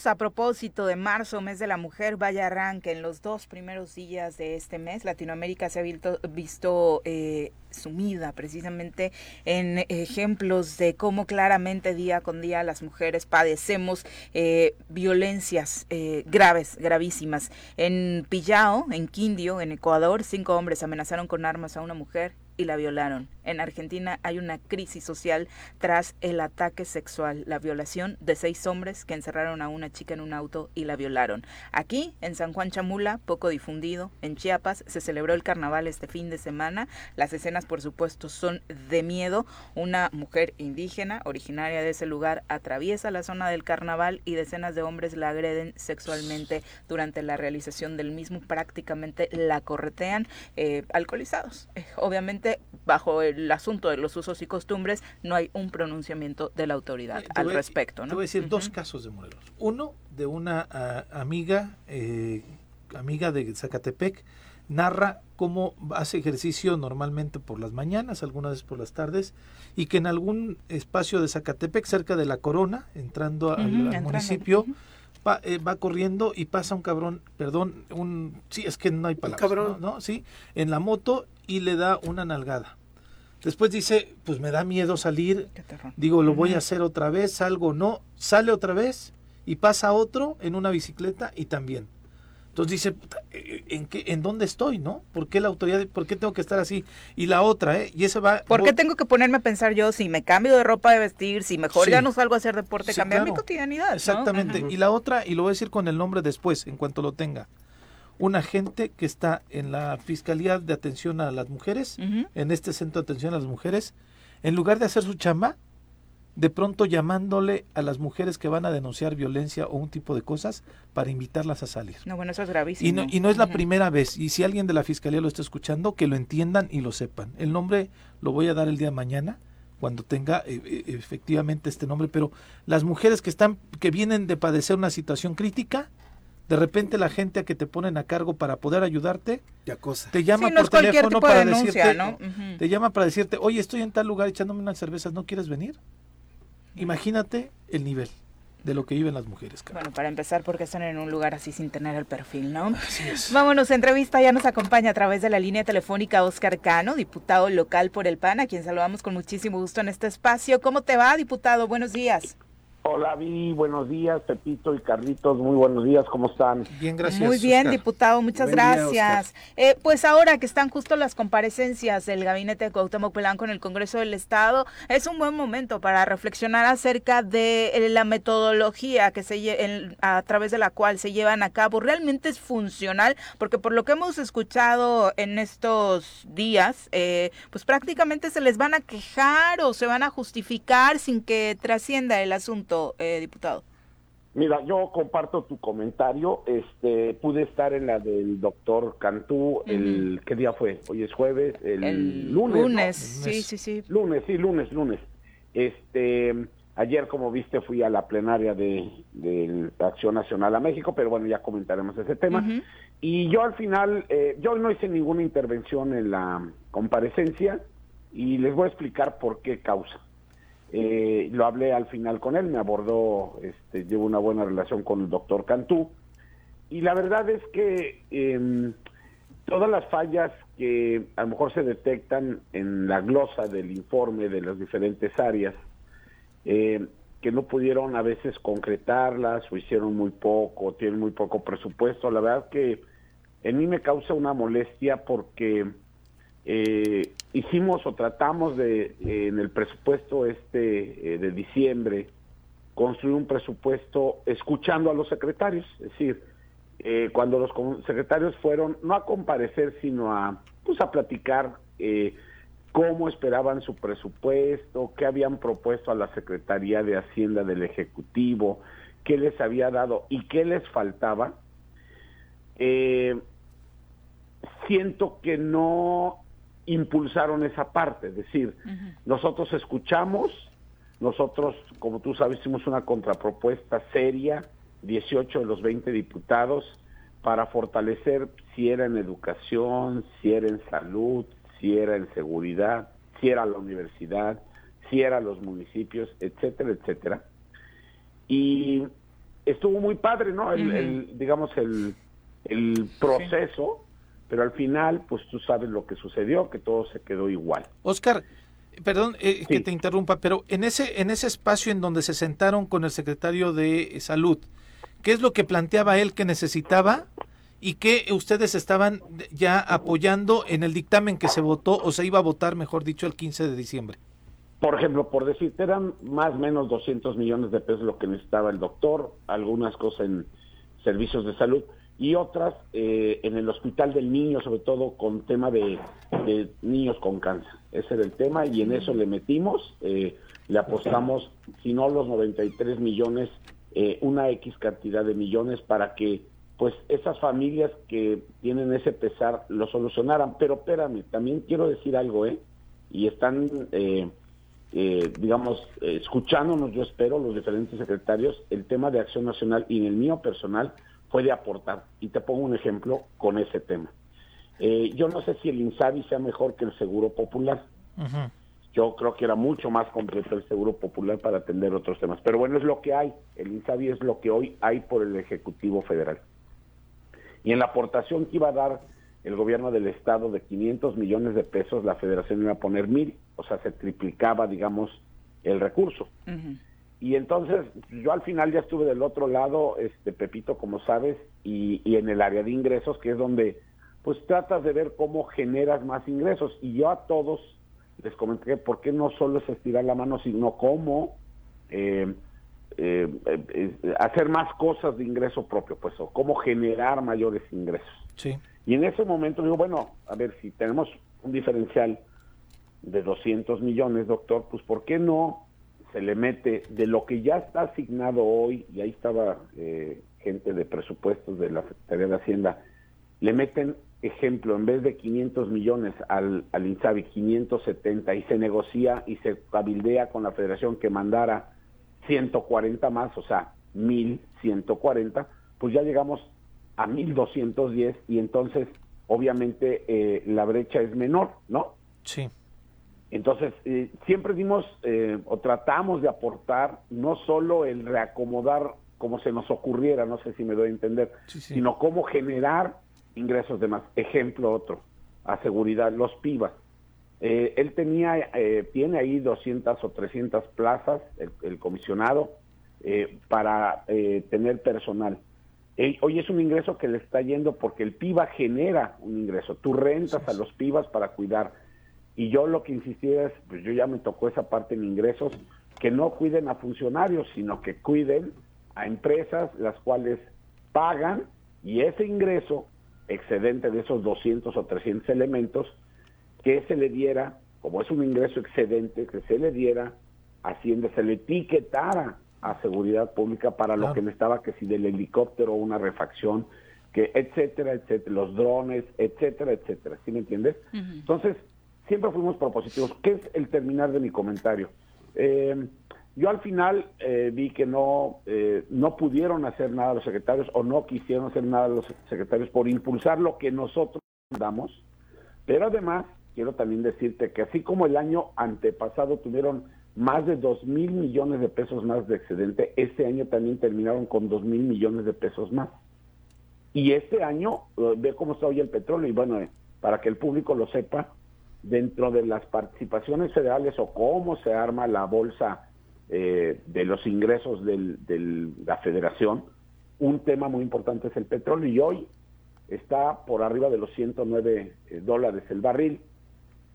A propósito de marzo, mes de la mujer, vaya arranque. En los dos primeros días de este mes, Latinoamérica se ha visto, visto eh, sumida precisamente en ejemplos de cómo claramente día con día las mujeres padecemos eh, violencias eh, graves, gravísimas. En Pillao, en Quindio, en Ecuador, cinco hombres amenazaron con armas a una mujer y la violaron. En Argentina hay una crisis social tras el ataque sexual, la violación de seis hombres que encerraron a una chica en un auto y la violaron. Aquí, en San Juan Chamula, poco difundido, en Chiapas, se celebró el carnaval este fin de semana. Las escenas, por supuesto, son de miedo. Una mujer indígena, originaria de ese lugar, atraviesa la zona del carnaval y decenas de hombres la agreden sexualmente durante la realización del mismo. Prácticamente la corretean eh, alcoholizados. Eh, obviamente, bajo el asunto de los usos y costumbres, no hay un pronunciamiento de la autoridad Te al voy respecto. Te ¿no? voy a decir dos casos de Morelos. Uno de una ah, amiga, eh, amiga de Zacatepec, narra cómo hace ejercicio normalmente por las mañanas, algunas veces por las tardes, y que en algún espacio de Zacatepec, cerca de la Corona, entrando al, Ujú, al entrando, municipio, ujú. va, eh, va corriendo y pasa un cabrón, perdón, un, sí, es que no hay palabras, cabrón. ¿no? ¿no? Sí, en la moto y le da una nalgada. Después dice, pues me da miedo salir, digo, lo voy a hacer otra vez, salgo, no, sale otra vez y pasa otro en una bicicleta y también. Entonces dice, "Puta, eh, ¿en, qué, ¿en dónde estoy, no? ¿Por qué la autoridad, por qué tengo que estar así? Y la otra, ¿eh? Y ese va... ¿Por qué tengo que ponerme a pensar yo si me cambio de ropa de vestir, si mejor Sí. ya no salgo a hacer deporte, Sí, cambiar mi cotidianidad? Exactamente. Y la otra, y lo voy a decir con el nombre después, en cuanto lo tenga. Un agente que está en la Fiscalía de Atención a las Mujeres, en este centro de atención a las mujeres, en lugar de hacer su chamba, de pronto llamándole a las mujeres que van a denunciar violencia o un tipo de cosas para invitarlas a salir. No, bueno, eso es gravísimo. Y no, y no es la primera vez. Y si alguien de la fiscalía lo está escuchando, que lo entiendan y lo sepan. El nombre lo voy a dar el día de mañana cuando tenga eh, eh, efectivamente este nombre. Pero las mujeres que están, que vienen de padecer una situación crítica, de repente la gente a que te ponen a cargo para poder ayudarte, Te acosa. te llama Sí, no por teléfono tipo de para denuncia, decirte, ¿no? Te llama para decirte, oye, estoy en tal lugar echándome unas cervezas, ¿no quieres venir? Imagínate el nivel de lo que viven las mujeres. cara. Bueno, para empezar, porque están en un lugar así sin tener el perfil, ¿no? Así es. Vámonos, entrevista ya nos acompaña a través de la línea telefónica Oscar Cano, diputado local por el PAN, a quien saludamos con muchísimo gusto en este espacio. ¿Cómo te va, diputado? Buenos días. Hola, Vi, buenos días, Pepito y Carlitos, muy buenos días, ¿cómo están? Bien, Muy bien, diputado, muchas Buen día, gracias. Eh, pues ahora que están justo las comparecencias del gabinete de Cuauhtémoc Blanco en el Congreso del Estado, es un buen momento para reflexionar acerca de eh, la metodología que se en- a través de la cual se llevan a cabo. ¿Realmente es funcional? Porque por lo que hemos escuchado en estos días, eh, pues prácticamente se les van a quejar o se van a justificar sin que trascienda el asunto, eh, diputado. Mira, yo comparto tu comentario. Este, pude estar en la del doctor Cantú. El ¿qué día fue? Hoy es jueves. El, lunes. Lunes, sí, sí, sí. Lunes, sí, lunes, lunes. Este, ayer, como viste, fui a la plenaria de, de Acción Nacional a México, pero bueno, ya comentaremos ese tema. Y yo al final, eh, yo no hice ninguna intervención en la comparecencia y les voy a explicar por qué causa. Eh, lo hablé al final con él, me abordó, este, llevo una buena relación con el doctor Cantú. Y la verdad es que em, todas las fallas que a lo mejor se detectan en la glosa del informe de las diferentes áreas, eh, que no pudieron a veces concretarlas o hicieron muy poco, tienen muy poco presupuesto, la verdad que en mí me causa una molestia porque eh, hicimos o tratamos de, eh, en el presupuesto este eh, de diciembre, construir un presupuesto escuchando a los secretarios, es decir, eh, cuando los secretarios fueron no a comparecer, sino a, pues, a platicar cómo esperaban su presupuesto, qué habían propuesto a la Secretaría de Hacienda del Ejecutivo, qué les había dado y qué les faltaba. siento que no impulsaron esa parte, es decir, nosotros escuchamos, nosotros, como tú sabes, hicimos una contrapropuesta seria, 18 de los 20 diputados, para fortalecer si era en educación, si era en salud, si era en seguridad, si era la universidad, si era los municipios, etcétera, etcétera. Y estuvo muy padre, ¿no? El, digamos, el, el proceso pero al final, pues tú sabes lo que sucedió, que todo se quedó igual. Oscar, perdón eh, que te interrumpa, pero en ese, en ese espacio en donde se sentaron con el secretario de Salud, ¿qué es lo que planteaba él que necesitaba y que ustedes estaban ya apoyando en el dictamen que se votó o se iba a votar, mejor dicho, el 15 de diciembre? Por ejemplo, por decirte, eran más o menos 200 millones de pesos lo que necesitaba el doctor, algunas cosas en servicios de salud y otras eh, en el hospital del niño, sobre todo con tema de, niños con cáncer. Ese era el tema y en eso le metimos, eh, le apostamos, si no los 93 millones, eh, una X cantidad de millones para que pues esas familias que tienen ese pesar lo solucionaran. Pero espérame, también quiero decir algo, ¿eh? Y están, digamos, escuchándonos, yo espero, los diferentes secretarios, el tema de Acción Nacional y en el mío personal, puede aportar. Y te pongo un ejemplo con ese tema. Eh, yo no sé si el INSABI sea mejor que el Seguro Popular. Yo creo que era mucho más completo el Seguro Popular para atender otros temas. Pero bueno, es lo que hay. El INSABI es lo que hoy hay por el Ejecutivo Federal. Y en la aportación que iba a dar el gobierno del Estado de 500 millones de pesos, la Federación iba a poner mil. O sea, se triplicaba, digamos, el recurso. Y entonces yo al final ya estuve del otro lado, este Pepito, como sabes, y, en el área de ingresos, que es donde pues tratas de ver cómo generas más ingresos. Y yo a todos les comenté por qué no solo es estirar la mano, sino cómo eh, eh, eh, hacer más cosas de ingreso propio, pues, o cómo generar mayores ingresos. Sí. Y en ese momento digo, bueno, a ver, si tenemos un diferencial de 200 millones, doctor, pues ¿por qué no se le mete de lo que ya está asignado hoy, y ahí estaba eh, gente de presupuestos de la Secretaría de Hacienda, le meten, ejemplo, en vez de 500 millones al, al INSABI, 570, y se negocia y se cabildea con la federación que mandara 140 más, o sea, 1140, pues ya llegamos a 1210 y entonces obviamente eh, la brecha es menor, ¿no? Sí. Entonces, eh, siempre dimos eh, o tratamos de aportar no solo el reacomodar como se nos ocurriera, no sé si me doy a entender, sino cómo generar ingresos de más. Ejemplo otro, a seguridad, los PIBAS. Eh, él tenía, tiene ahí 200 o 300 plazas, el, comisionado, para tener personal. hoy es un ingreso que le está yendo porque el PIBA genera un ingreso. Tú rentas a los PIBAs para cuidar y yo lo que insistía es, pues yo ya me tocó esa parte en ingresos, que no cuiden a funcionarios, sino que cuiden a empresas las cuales pagan y ese ingreso excedente de esos 200 o 300 elementos, que se le diera, como es un ingreso excedente, que se le diera, Hacienda, se le etiquetara a seguridad pública para lo que necesitaba que si del helicóptero una refacción, que etcétera, etcétera, los drones, etcétera, etcétera, ¿sí me entiendes? Entonces, siempre fuimos propositivos. ¿Qué es el terminar de mi comentario? Eh, yo al final eh, vi que no, eh, no pudieron hacer nada los secretarios o no quisieron hacer nada los secretarios por impulsar lo que nosotros damos, pero además quiero también decirte que así como el año antepasado tuvieron más de 2 mil millones de pesos más de excedente, este año también terminaron con 2 mil millones de pesos más. Y este año, eh, ve cómo está hoy el petróleo, y bueno, para que el público lo sepa, dentro de las participaciones federales o cómo se arma la bolsa eh, de los ingresos de la federación, un tema muy importante es el petróleo y hoy está por arriba de los 109 eh, dólares el barril.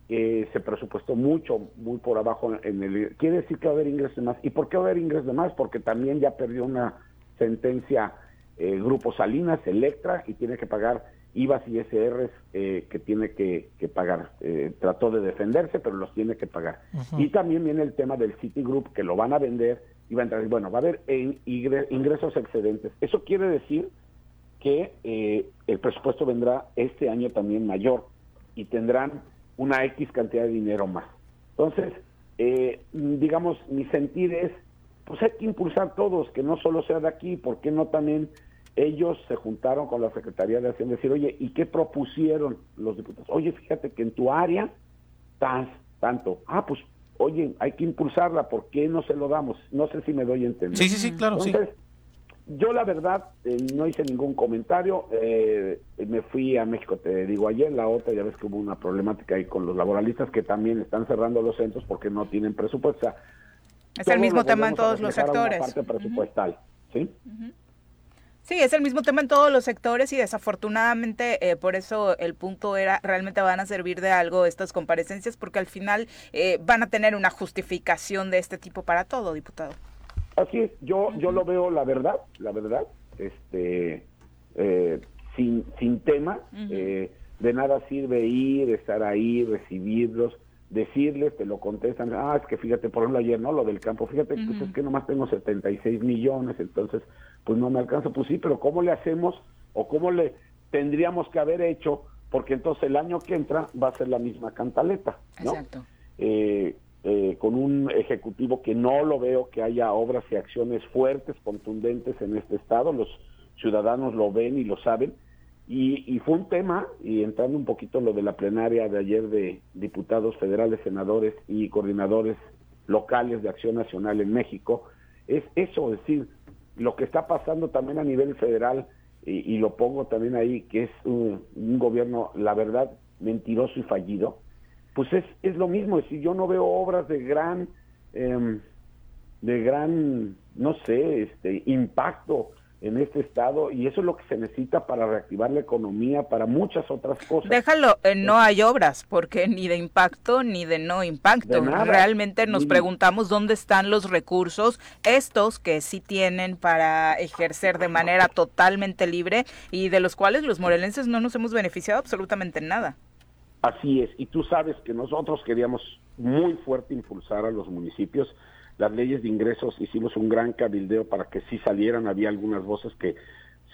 Eh, se presupuestó mucho, muy por abajo en el... Quiere decir que va a haber ingresos de más. ¿Y por qué va a haber ingresos de más? Porque también ya perdió una sentencia Grupo Salinas, Electra, y tiene que pagar IVAs y SRs eh, que tiene que, pagar. Eh, trató de defenderse, pero los tiene que pagar. Y también viene el tema del Citigroup, que lo van a vender y va a entrar. Bueno, va a haber ingresos excedentes. Eso quiere decir que eh, el presupuesto vendrá este año también mayor y tendrán una X cantidad de dinero más. Entonces, digamos, mi sentir es, pues hay que impulsar todos, que no solo sea de aquí, ¿por qué no también ellos se juntaron con la Secretaría de Hacienda y decir, oye, ¿y qué propusieron los diputados? Oye, fíjate que en tu área estás tanto. Ah, pues, oye, hay que impulsarla, ¿por qué no se lo damos? No sé si me doy a entender. Sí, sí, sí, claro, Entonces, Yo la verdad eh, no hice ningún comentario, eh, me fui a México, te digo ayer, la otra, ya ves que hubo una problemática ahí con los laboralistas que también están cerrando los centros porque no tienen presupuesto. es el mismo tema en todos los sectores. parte presupuestal, ¿sí? Sí, es el mismo tema en todos los sectores y desafortunadamente eh, por eso el punto era realmente van a servir de algo estas comparecencias porque al final eh, van a tener una justificación de este tipo para todo, diputado. Así es, yo yo lo veo la verdad, la verdad, este eh, sin sin tema, de nada sirve ir, estar ahí, recibirlos, decirles, te lo contestan, ah, es que fíjate, por ejemplo ayer, ¿no? Lo del campo, fíjate, pues es que nomás tengo 76 millones, entonces pues no me alcanza, pues sí, pero ¿cómo le hacemos o cómo le tendríamos que haber hecho? Porque entonces el año que entra va a ser la misma cantaleta, ¿no? Exacto. Eh, eh, con un ejecutivo que no lo veo que haya obras y acciones fuertes, contundentes en este estado, los ciudadanos lo ven y lo saben, y, y, fue un tema, y entrando un poquito en lo de la plenaria de ayer de diputados federales, senadores y coordinadores locales de Acción Nacional en México, es eso, es decir, lo que está pasando también a nivel federal, y, lo pongo también ahí, que es un, gobierno, la verdad, mentiroso y fallido, pues es, es lo mismo, es decir, yo no veo obras de gran, eh, de gran, no sé, este impacto en este estado y eso es lo que se necesita para reactivar la economía, para muchas otras cosas. Déjalo, eh, no hay obras, porque ni de impacto ni de no impacto. Realmente nos preguntamos dónde están los recursos, estos que sí tienen para ejercer de manera totalmente libre y de los cuales los morelenses no nos hemos beneficiado absolutamente nada. Así es, y tú sabes que nosotros queríamos muy fuerte impulsar a los municipios las leyes de ingresos hicimos un gran cabildeo para que sí salieran, había algunas voces que,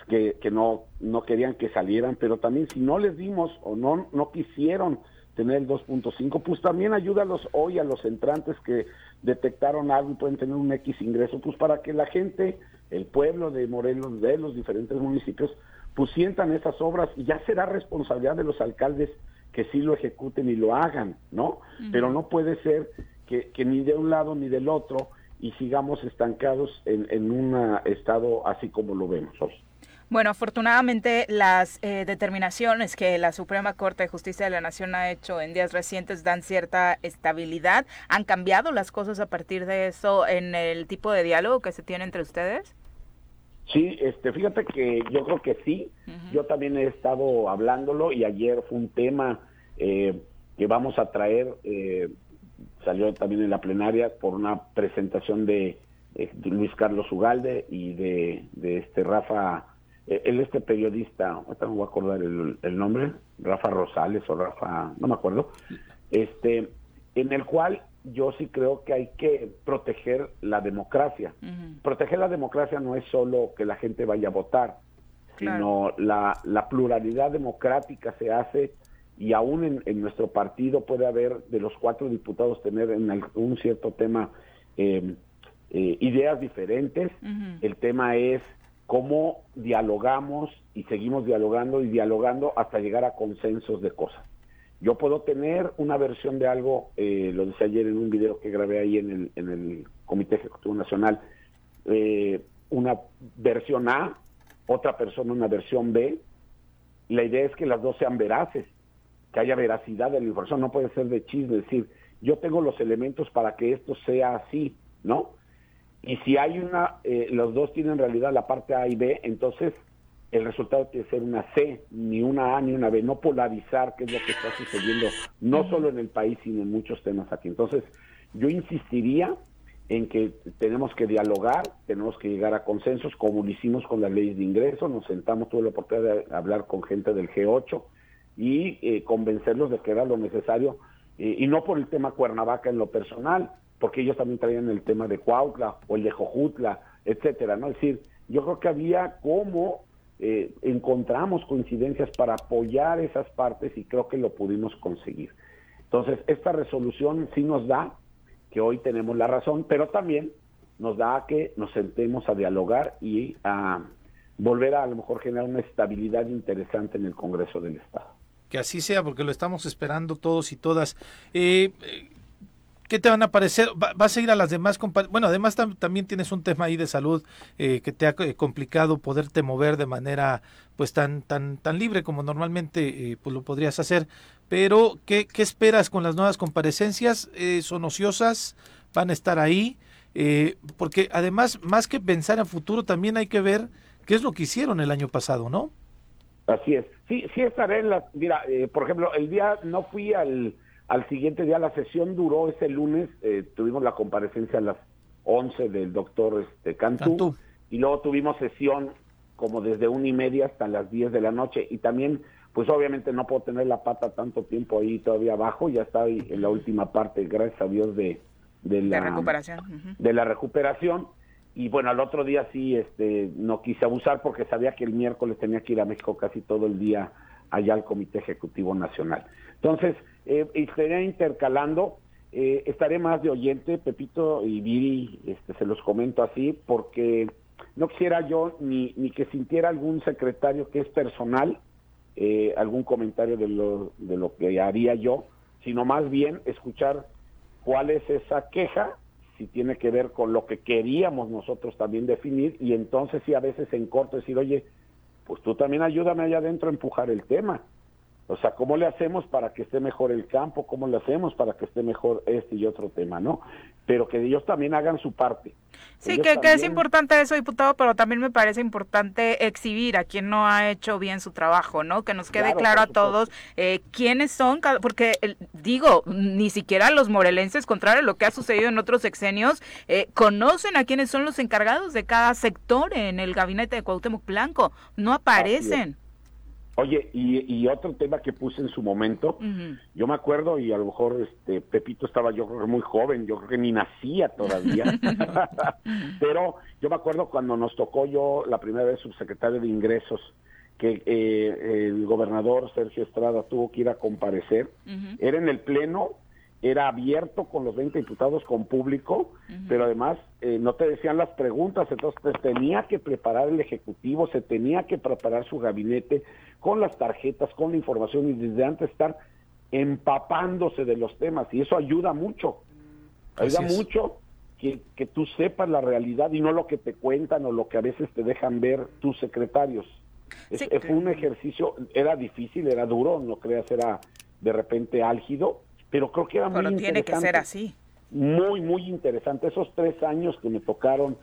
que, no, no querían que salieran, pero también si no les dimos o no, no quisieron tener el 2.5, pues también ayúdalos hoy a los entrantes que detectaron algo y pueden tener un X ingreso, pues para que la gente, el pueblo de Morelos, de los diferentes municipios, pues sientan esas obras y ya será responsabilidad de los alcaldes que sí lo ejecuten y lo hagan, ¿no? Pero no puede ser que, ni de un lado ni del otro y sigamos estancados en, un estado así como lo vemos hoy. Bueno, afortunadamente las eh, determinaciones que la Suprema Corte de Justicia de la Nación ha hecho en días recientes dan cierta estabilidad. ¿Han cambiado las cosas a partir de eso en el tipo de diálogo que se tiene entre ustedes? Sí, este, fíjate que yo creo que sí. Yo también he estado hablándolo y ayer fue un tema eh, que vamos a traer eh, salió también en la plenaria por una presentación de, Luis Carlos Ugalde y de, este Rafa, eh, él este periodista, ahorita no voy a acordar el, nombre, Rafa Rosales o Rafa, no me acuerdo, este, en el cual yo sí creo que hay que proteger la democracia. Proteger la democracia no es solo que la gente vaya a votar, sino la, la, pluralidad democrática se hace y aún en, nuestro partido puede haber de los cuatro diputados tener en un cierto tema em, eh, ideas diferentes. El tema es cómo dialogamos y seguimos dialogando y dialogando hasta llegar a consensos de cosas. Yo puedo tener una versión de algo, eh, lo decía ayer en un video que grabé ahí en el, en el Comité Ejecutivo Nacional, eh, una versión A, otra persona una versión B. La idea es que las dos sean veraces, que haya veracidad de la información, no puede ser de chisme, es decir, yo tengo los elementos para que esto sea así, ¿no? Y si hay una, eh, los dos tienen en realidad la parte A y B, entonces el resultado tiene que ser una C, ni una A ni una B, no polarizar, que es lo que está sucediendo no solo en el país, sino en muchos temas aquí. Entonces, yo insistiría en que tenemos que dialogar, tenemos que llegar a consensos, como lo hicimos con las leyes de ingreso, nos sentamos, tuve la oportunidad de hablar con gente del G8 y eh, convencerlos de que era lo necesario, y no por el tema Cuernavaca en lo personal, porque ellos también traían el tema de Cuautla o el de Jojutla, etcétera, ¿no? Es decir, yo creo que había como eh, encontramos coincidencias para apoyar esas partes y creo que lo pudimos conseguir. Entonces, esta resolución sí nos da que hoy tenemos la razón, pero también nos da que nos sentemos a dialogar y a volver a a lo mejor generar una estabilidad interesante en el Congreso del Estado. Que así sea, porque lo estamos esperando todos y todas. Eh, ¿Qué te van a parecer? ¿Vas a ir a las demás? Bueno, además también tienes un tema ahí de salud eh, que te ha eh, complicado poderte mover de manera pues tan tan tan libre como normalmente eh, pues lo podrías hacer. Pero ¿qué, ¿qué, esperas con las nuevas comparecencias? ¿Son ociosas? ¿Van a estar ahí? porque además, más que pensar en futuro, también hay que ver qué es lo que hicieron el año pasado, ¿no? Así es. Sí, sí estaré en las... Mira, por ejemplo, el día no fui al al siguiente día, la sesión duró ese lunes, eh, tuvimos la comparecencia a las 11 del doctor este, Cantú, y luego tuvimos sesión como desde una y media hasta las 10 de la noche, y también, pues obviamente no puedo tener la pata tanto tiempo ahí todavía abajo, ya está ahí en la última parte, gracias a Dios, de, de la, recuperación. De la recuperación. Y bueno, al otro día sí, este, no quise abusar porque sabía que el miércoles tenía que ir a México casi todo el día allá al Comité Ejecutivo Nacional. Entonces, eh, estaré intercalando, eh, estaré más de oyente, Pepito y Viri, este, se los comento así, porque no quisiera yo ni, ni que sintiera algún secretario que es personal, eh, algún comentario de lo, de lo que haría yo, sino más bien escuchar cuál es esa queja, si tiene que ver con lo que queríamos nosotros también definir, y entonces sí a veces en corto decir, oye, pues tú también ayúdame allá adentro a empujar el tema. O sea, ¿cómo le hacemos para que esté mejor el campo? ¿Cómo le hacemos para que esté mejor este y otro tema, no? Pero que ellos también hagan su parte. Sí, que, es importante eso, diputado, pero también me parece importante exhibir a quien no ha hecho bien su trabajo, ¿no? Que nos quede claro a todos eh, quiénes son, porque digo, ni siquiera los morelenses, contrario a lo que ha sucedido en otros sexenios, eh, conocen a quiénes son los encargados de cada sector en el gabinete de Cuauhtémoc Blanco, no aparecen. Oye, y, otro tema que puse en su momento, yo me acuerdo, y a lo mejor este Pepito estaba yo creo muy joven, yo creo que ni nacía todavía, pero yo me acuerdo cuando nos tocó yo la primera vez subsecretario de Ingresos, que eh, el gobernador Sergio Estrada tuvo que ir a comparecer, era en el Pleno era abierto con los 20 diputados, con público, pero además eh, no te decían las preguntas, entonces tenía que preparar el Ejecutivo, se tenía que preparar su gabinete con las tarjetas, con la información y desde antes estar empapándose de los temas y eso ayuda mucho, ayuda mucho que, que tú sepas la realidad y no lo que te cuentan o lo que a veces te dejan ver tus secretarios. Fue un ejercicio, era difícil, era duro, no creas, era de repente álgido, pero creo que era muy tiene que ser así. Muy, muy interesante. Esos tres años que me tocaron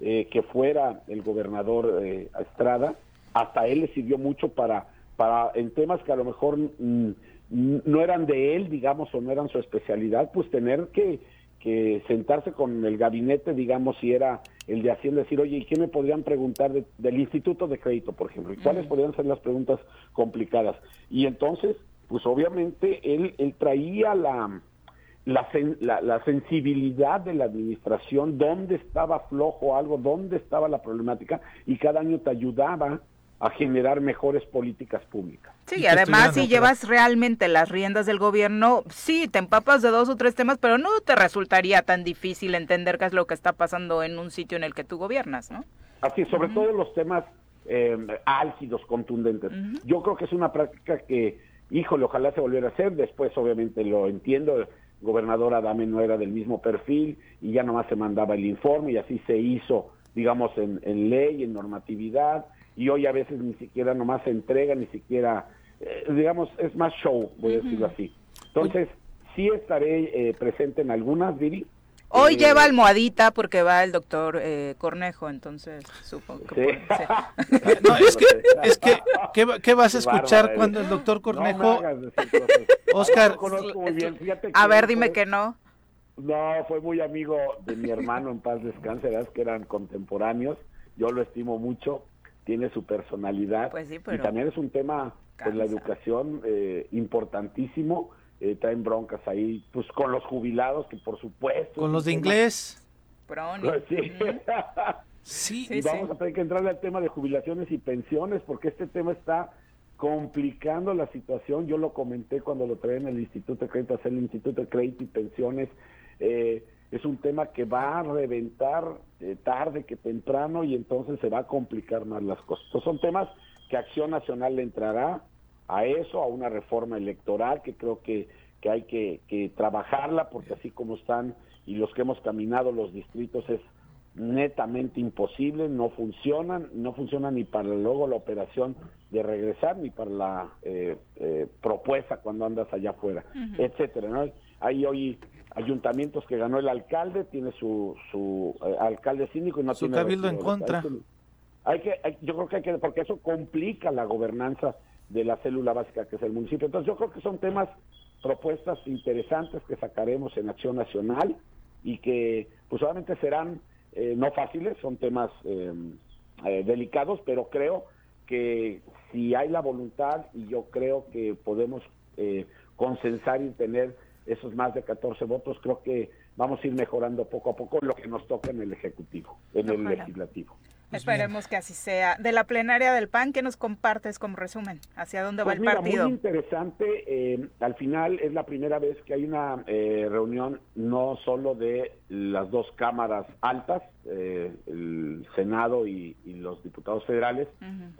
eh, que fuera el gobernador eh, Estrada, hasta él le sirvió mucho para, para en temas que a lo mejor mm, no eran de él, digamos, o no eran su especialidad, pues tener que, que sentarse con el gabinete, digamos, si era el de Hacienda, decir, oye, ¿y qué me podrían preguntar del Instituto de Crédito, por ejemplo? ¿Y cuáles podrían ser las preguntas complicadas? Y entonces pues obviamente él, él traía la, la, la, la, sensibilidad de la administración, dónde estaba flojo algo, dónde estaba la problemática, y cada año te ayudaba a generar mejores políticas públicas. Sí, y además si llevas realmente las riendas del gobierno, sí, te empapas de dos o tres temas, pero no te resultaría tan difícil entender qué es lo que está pasando en un sitio en el que tú gobiernas, ¿no? Así, sobre todo los temas eh, álgidos, contundentes. Yo creo que es una práctica que, híjole, ojalá se volviera a hacer, después obviamente lo entiendo, gobernador Adame no era del mismo perfil y ya nomás se mandaba el informe y así se hizo, digamos, en, en ley, en normatividad, y hoy a veces ni siquiera nomás se entrega, ni siquiera, eh, digamos, es más show, voy a decirlo así. Entonces, sí estaré eh, presente en algunas, Viri. Hoy eh, lleva almohadita porque va el doctor Cornejo, entonces supongo que no, es que, es que ¿qué, vas a escuchar cuando el doctor Cornejo... Oscar, a ver, dime que no. No, fue muy amigo de mi hermano en paz descanse, ¿verdad? que eran contemporáneos, yo lo estimo mucho, tiene su personalidad. Pues y también es un tema, pues la educación eh, importantísimo. Eh, traen broncas ahí, pues con los jubilados, que por supuesto. Con los de inglés. Pues, sí. sí. y vamos a tener que entrar al tema de jubilaciones y pensiones, porque este tema está complicando la situación. Yo lo comenté cuando lo traen en el Instituto de Crédito, hacer el Instituto de Crédito y Pensiones. Eh, es un tema que va a reventar eh, tarde que temprano y entonces se va a complicar más las cosas. son temas que Acción Nacional le entrará a eso, a una reforma electoral que creo que, que hay que, que trabajarla porque así como están y los que hemos caminado los distritos es netamente imposible, no funcionan, no funciona ni para luego la operación de regresar, ni para la eh, eh, propuesta cuando andas allá afuera, etcétera. ¿no? Hay hoy ayuntamientos que ganó el alcalde, tiene su, su eh, alcalde síndico y no su tiene... cabildo en contra. Hay que, yo creo que hay que, porque eso complica la gobernanza de la célula básica que es el municipio. Entonces yo creo que son temas, propuestas interesantes que sacaremos en Acción Nacional y que pues obviamente serán eh, no fáciles, son temas em, eh, delicados, pero creo que si hay la voluntad y yo creo que podemos consensar y tener esos más de 14 votos, creo que vamos a ir mejorando poco a poco lo que nos toca en el Ejecutivo, en el Legislativo. Esperemos que así sea. De la plenaria del PAN, ¿qué nos compartes como resumen? ¿Hacia dónde va pues el partido? Muy interesante. Eh, al final es la primera vez que hay una eh, reunión no solo de las dos cámaras altas, eh, el Senado y, los diputados federales,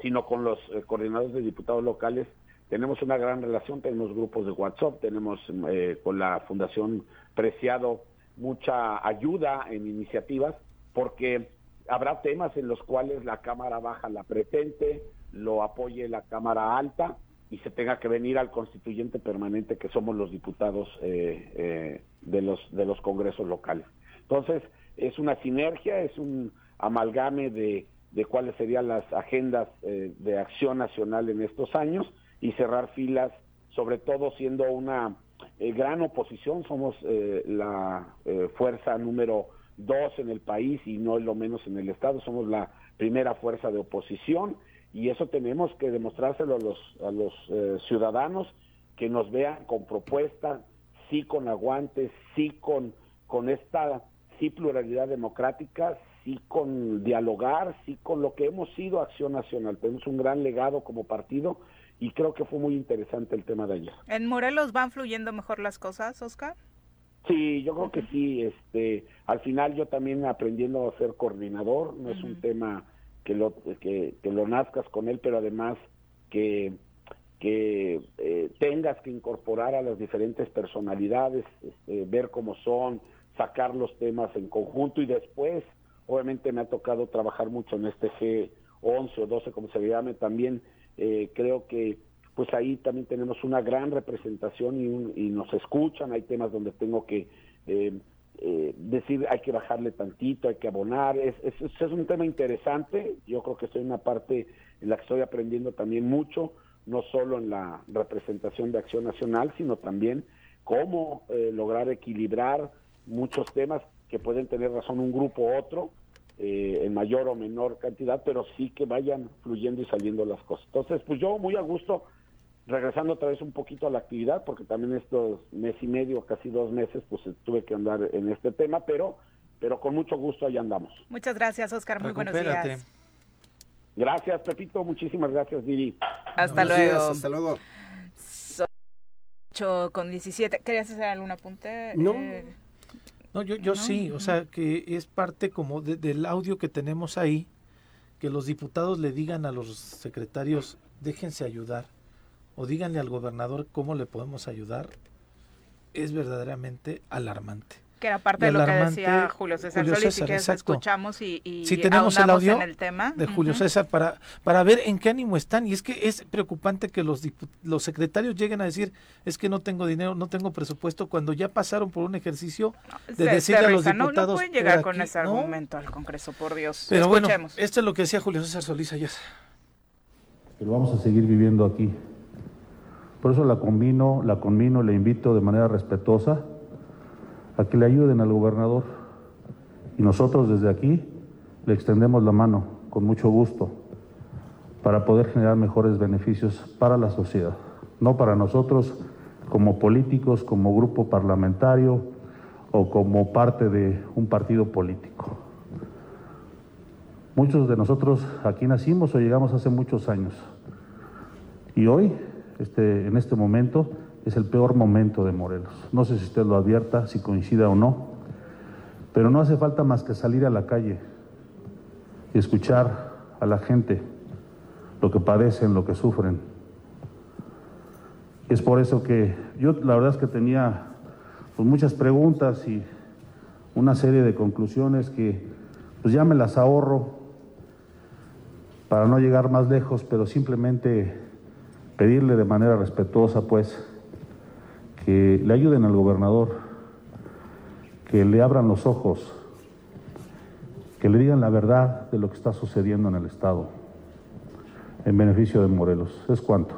sino con los coordinadores de diputados locales tenemos una gran relación, tenemos grupos de WhatsApp, tenemos eh, con la Fundación Preciado mucha ayuda en iniciativas, porque habrá temas en los cuales la Cámara Baja la pretende, lo apoye la Cámara Alta y se tenga que venir al constituyente permanente que somos los diputados eh, eh, de los de los congresos locales. Entonces es una sinergia, es un amalgame de, de cuáles serían las agendas de acción nacional en estos años y cerrar filas, sobre todo siendo una eh, gran oposición, somos eh, la eh, fuerza número dos en el país y no lo menos en el Estado, somos la primera fuerza de oposición y eso tenemos que demostrárselo a los, a los ciudadanos que nos vean con propuesta, sí con aguantes, sí con, con esta sí pluralidad democrática, sí con dialogar, sí con lo que hemos sido Acción Nacional. Tenemos un gran legado como partido y creo que fue muy interesante el tema de ayer. ¿En Morelos van fluyendo mejor las cosas, Oscar? Sí, yo creo que sí. Este, al final yo también aprendiendo a ser coordinador, no es un tema que lo que, lo nazcas con él, pero además que que eh, tengas que incorporar a las diferentes personalidades, este, ver cómo son, sacar los temas en conjunto y después, obviamente me ha tocado trabajar mucho en este G11 o 12, como se llame, también eh, creo que pues ahí también tenemos una gran representación y, nos escuchan, hay temas donde tengo que eh, eh, decir hay que bajarle tantito, hay que abonar, es, es, es, un tema interesante, yo creo que en una parte en la que estoy aprendiendo también mucho, no solo en la representación de Acción Nacional, sino también cómo lograr equilibrar muchos temas que pueden tener razón un grupo u otro, eh, en mayor o menor cantidad, pero sí que vayan fluyendo y saliendo las cosas. Entonces, pues yo muy a gusto, regresando otra vez un poquito a la actividad, porque también estos mes y medio, casi dos meses, pues tuve que andar en este tema, pero, pero con mucho gusto ahí andamos. Muchas gracias, Oscar. Muy buenos días. Gracias, Pepito. Muchísimas gracias, Diri. Hasta luego. hasta luego. 8 con 17. ¿Querías hacer algún apunte? No. Eh, No, yo, yo sí, o sea, que es parte como de- del audio que tenemos ahí, que los diputados le digan a los secretarios, déjense ayudar, o díganle al gobernador cómo le podemos ayudar, es verdaderamente alarmante. que era parte Y de lo que decía Julio César Julio Solís y César, que exacto. escuchamos y, y Si tenemos el audio en el tema. de Julio Ujú. César para, para ver en qué ánimo están. Y es que es preocupante que los, los secretarios lleguen a decir, es que no tengo dinero, no tengo presupuesto, cuando ya pasaron por un ejercicio de De- decirle de a los risa, no, diputados... no pueden "Por llegar con aquí", ese ¿no? argumento al Congreso, por Dios. Pero bueno, Escuchemos. esto es lo que decía Julio César Solís ayer. lo vamos a seguir viviendo aquí. Por eso la combino, la combino, le invito de manera respetuosa a que le ayuden al gobernador. Y nosotros desde aquí le extendemos la mano con mucho gusto para poder generar mejores beneficios para la sociedad, no para nosotros como políticos, como grupo parlamentario o como parte de un partido político. Muchos de nosotros aquí nacimos o llegamos hace muchos años. Y hoy, este, en este momento, es el peor momento de Morelos. No sé si usted lo advierta, si coincida o no, pero no hace falta más que salir a la calle y escuchar a la gente lo que padecen, lo que sufren. Es por eso que yo la verdad es que tenía pues, muchas preguntas y una serie de conclusiones que pues ya me las ahorro para no llegar más lejos, pero simplemente pedirle de manera respetuosa, pues, que le ayuden al gobernador, que le abran los ojos, que le digan la verdad de lo que está sucediendo en el Estado, en beneficio de Morelos. Es cuanto.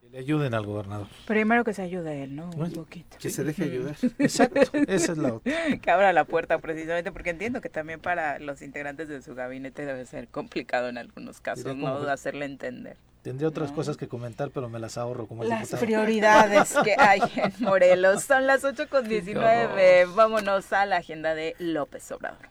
Que le ayuden al gobernador. Primero que se ayude él, ¿no? Un poquito. Que se deje ayudar. Exacto, esa es la otra. que abra la puerta precisamente porque entiendo que también para los integrantes de su gabinete debe ser complicado en algunos casos, ¿no? Hacerle entender. Tendría otras cosas que comentar, pero me las ahorro como el Las diputado. prioridades que hay en Morelos. Son las 8 con 19. Vámonos a la agenda de López Obrador.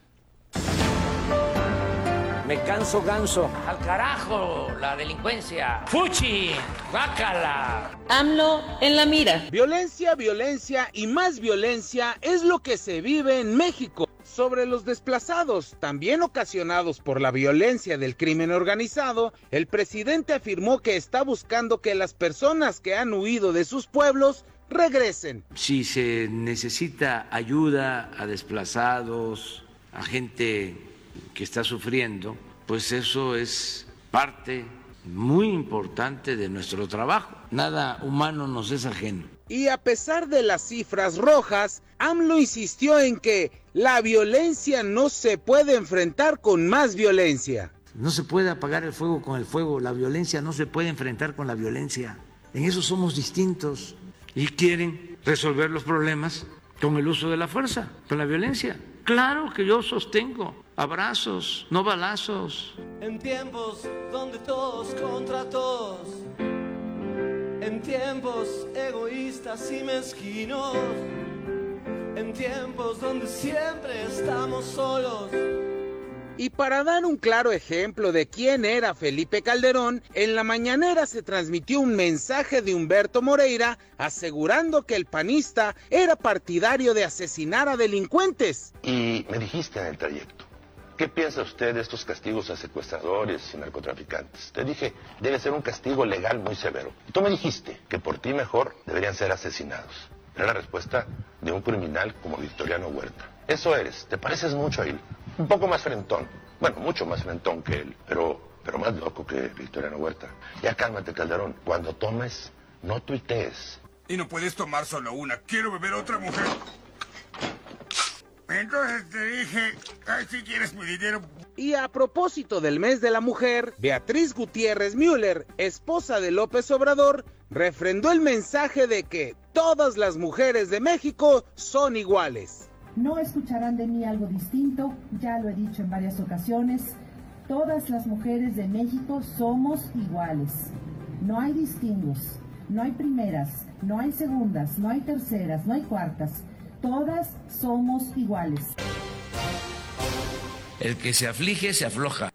Me canso ganso. Al carajo, la delincuencia. Fuchi, guácala. AMLO en la mira. Violencia, violencia y más violencia es lo que se vive en México. Sobre los desplazados, también ocasionados por la violencia del crimen organizado, el presidente afirmó que está buscando que las personas que han huido de sus pueblos regresen. Si se necesita ayuda a desplazados, a gente que está sufriendo, pues eso es parte muy importante de nuestro trabajo. Nada humano nos es ajeno. Y a pesar de las cifras rojas, AMLO insistió en que la violencia no se puede enfrentar con más violencia. No se puede apagar el fuego con el fuego, la violencia no se puede enfrentar con la violencia. En eso somos distintos y quieren resolver los problemas con el uso de la fuerza, con la violencia. Claro que yo sostengo abrazos, no balazos. En tiempos donde todos contra todos, en tiempos egoístas y mezquinos, en tiempos donde siempre estamos solos. Y para dar un claro ejemplo de quién era Felipe Calderón, en la mañanera se transmitió un mensaje de Humberto Moreira asegurando que el panista era partidario de asesinar a delincuentes. Y me dijiste en el trayecto, ¿qué piensa usted de estos castigos a secuestradores y narcotraficantes? Te dije, debe ser un castigo legal muy severo. Y tú me dijiste que por ti mejor deberían ser asesinados. Era la respuesta de un criminal como Victoriano Huerta. Eso eres, te pareces mucho a él. Un poco más frentón. Bueno, mucho más frentón que él, pero, pero más loco que Victoriano Huerta. Ya cálmate, Calderón. Cuando tomes, no tuitees. Y no puedes tomar solo una. Quiero beber otra mujer. Entonces te dije, ay, si quieres mi dinero. Y a propósito del mes de la mujer, Beatriz Gutiérrez Müller, esposa de López Obrador, refrendó el mensaje de que todas las mujeres de México son iguales. No escucharán de mí algo distinto, ya lo he dicho en varias ocasiones. Todas las mujeres de México somos iguales. No hay distingos, no hay primeras, no hay segundas, no hay terceras, no hay cuartas. Todas somos iguales. El que se aflige se afloja.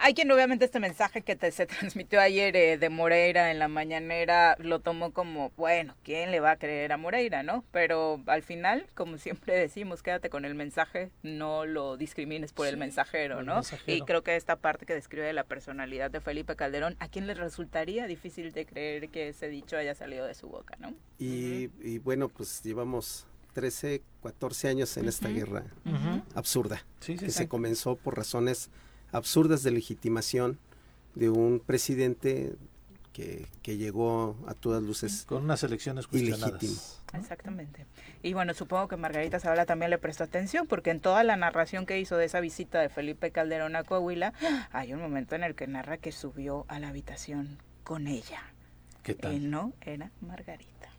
Hay quien obviamente este mensaje que te, se transmitió ayer eh, de Moreira en la mañanera lo tomó como, bueno, ¿quién le va a creer a Moreira, no? Pero al final, como siempre decimos, quédate con el mensaje, no lo discrimines por el mensajero, ¿no? Y creo que esta parte que describe la personalidad de Felipe Calderón, ¿a quién le resultaría difícil de creer que ese dicho haya salido de su boca, no? Y, y bueno, pues llevamos 13, 14 años en esta guerra absurda, Sí, sí, que sí. se comenzó por razones absurdas de legitimación de un presidente que, que llegó a todas luces Con unas elecciones cuestionadas. ilegítimo. Exactamente. Y bueno, supongo que Margarita Zavala también le prestó atención, porque en toda la narración que hizo de esa visita de Felipe Calderón a Coahuila, hay un momento en el que narra que subió a la habitación con ella. ¿Qué tal? Y no era Margarita.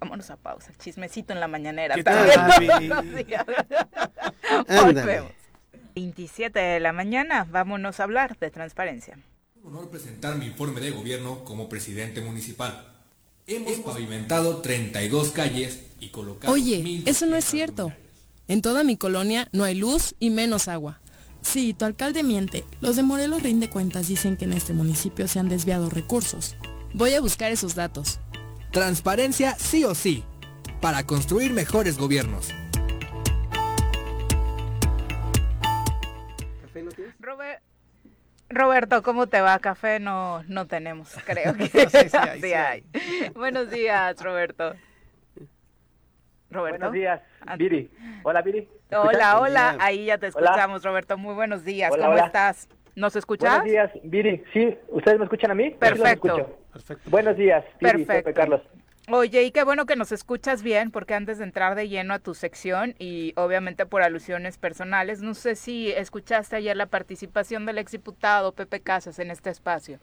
Vámonos a pausa. Chismecito en la mañanera. ¿Qué tal. Volvemos. 27 de la mañana, vámonos a hablar de transparencia. honor presentar mi informe de gobierno como presidente municipal. Hemos pavimentado 32 calles y colocado Oye, eso no es cierto. En toda mi colonia no hay luz y menos agua. Sí, tu alcalde miente. Los de Morelos Rinde Cuentas dicen que en este municipio se han desviado recursos. Voy a buscar esos datos. Transparencia sí o sí, para construir mejores gobiernos. Roberto, ¿cómo te va? Café no, no tenemos, creo que Sí, sí hay, sí sí hay. Buenos días, Roberto. Roberto. Buenos días, Ah. Viri. Hola, Viri. ¿Me Hola, hola, ahí ya te Hola. escuchamos, Roberto. Muy buenos días, Hola, ¿cómo hola. estás? ¿Nos escuchas? Buenos días, Viri. Sí, ¿ustedes me escuchan a mí? Sí Perfecto. escucho. Buenos días, Viri, Perfecto. Carlos. Oye, y qué bueno que nos escuchas bien, porque antes de entrar de lleno a tu sección y obviamente por alusiones personales, no sé si escuchaste ayer la participación del exdiputado Pepe Casas en este espacio.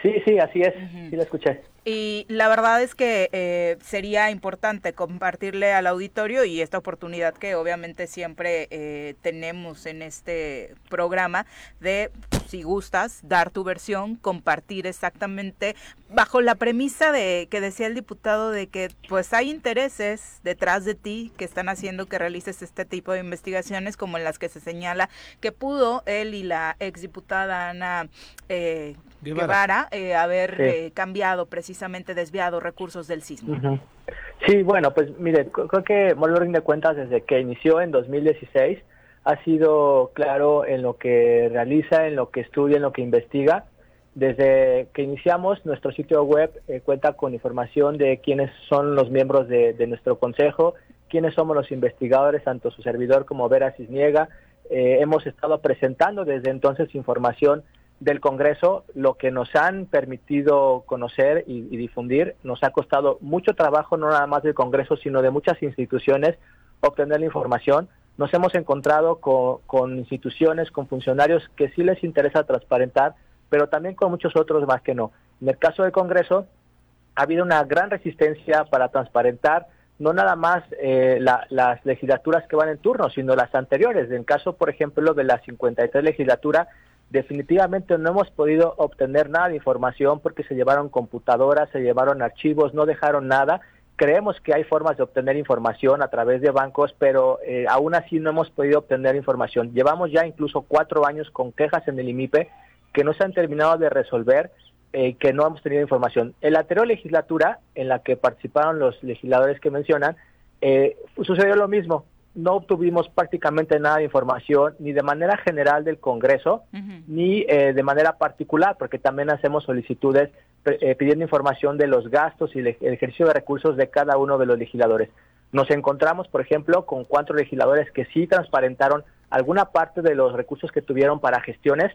Sí, sí, así es. Sí, la escuché. Y la verdad es que eh, sería importante compartirle al auditorio y esta oportunidad que obviamente siempre eh, tenemos en este programa de, si gustas, dar tu versión, compartir exactamente bajo la premisa de que decía el diputado de que pues hay intereses detrás de ti que están haciendo que realices este tipo de investigaciones como en las que se señala que pudo él y la exdiputada Ana eh, Guevara. Guevara eh, haber Sí. eh, cambiado, precisamente desviado recursos del sismo. Sí, bueno, pues mire, creo que Morelos Rinde Cuentas desde que inició en 2016 ha sido claro en lo que realiza, en lo que estudia, en lo que investiga. Desde que iniciamos, nuestro sitio web eh, cuenta con información de quiénes son los miembros de, de nuestro consejo, quiénes somos los investigadores, tanto su servidor como Vera Cisniega. Eh, hemos estado presentando desde entonces información del Congreso, lo que nos han permitido conocer y, difundir, nos ha costado mucho trabajo, no nada más del Congreso, sino de muchas instituciones, obtener la información. Nos hemos encontrado con, con instituciones, con funcionarios que sí les interesa transparentar, pero también con muchos otros más que no. En el caso del Congreso, ha habido una gran resistencia para transparentar no nada más eh, la- las legislaturas que van en turno, sino las anteriores. En el caso, por ejemplo, de la 53 legislatura, definitivamente no hemos podido obtener nada de información porque se llevaron computadoras, se llevaron archivos, no dejaron nada. Creemos que hay formas de obtener información a través de bancos, pero eh, aún así no hemos podido obtener información. Llevamos ya incluso cuatro años con quejas en el IMIPE que no se han terminado de resolver, eh, que no hemos tenido información. En la anterior legislatura, en la que participaron los legisladores que mencionan, eh, sucedió lo mismo. No obtuvimos prácticamente nada de información, ni de manera general del Congreso, ni eh, de manera particular, porque también hacemos solicitudes eh, pidiendo información de los gastos y el, ej- el ejercicio de recursos de cada uno de los legisladores. Nos encontramos, por ejemplo, con cuatro legisladores que sí transparentaron alguna parte de los recursos que tuvieron para gestiones,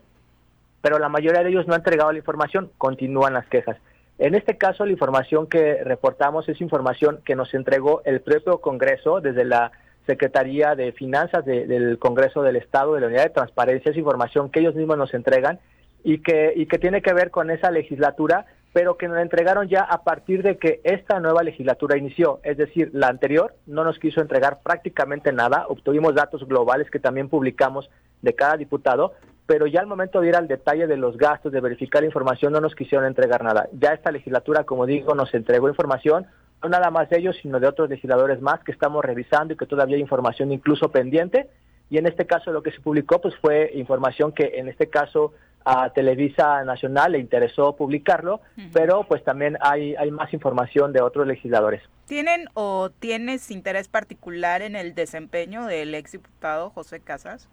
pero la mayoría de ellos no ha entregado la información, continúan las quejas. En este caso, la información que reportamos es información que nos entregó el propio Congreso desde la Secretaría de Finanzas de- del Congreso del Estado, de la Unidad de Transparencia, es información que ellos mismos nos entregan y que, y que tiene que ver con esa legislatura, pero que nos entregaron ya a partir de que esta nueva legislatura inició. Es decir, la anterior no nos quiso entregar prácticamente nada, obtuvimos datos globales que también publicamos de cada diputado, pero ya al momento de ir al detalle de los gastos, de verificar la información, no nos quisieron entregar nada. Ya esta legislatura, como digo, nos entregó información, no nada más de ellos, sino de otros legisladores más que estamos revisando y que todavía hay información incluso pendiente. Y en este caso lo que se publicó pues fue información que en este caso a Televisa Nacional le interesó publicarlo, pero pues también hay, hay más información de otros legisladores. ¿Tienen o tienes interés particular en el desempeño del exdiputado José Casas?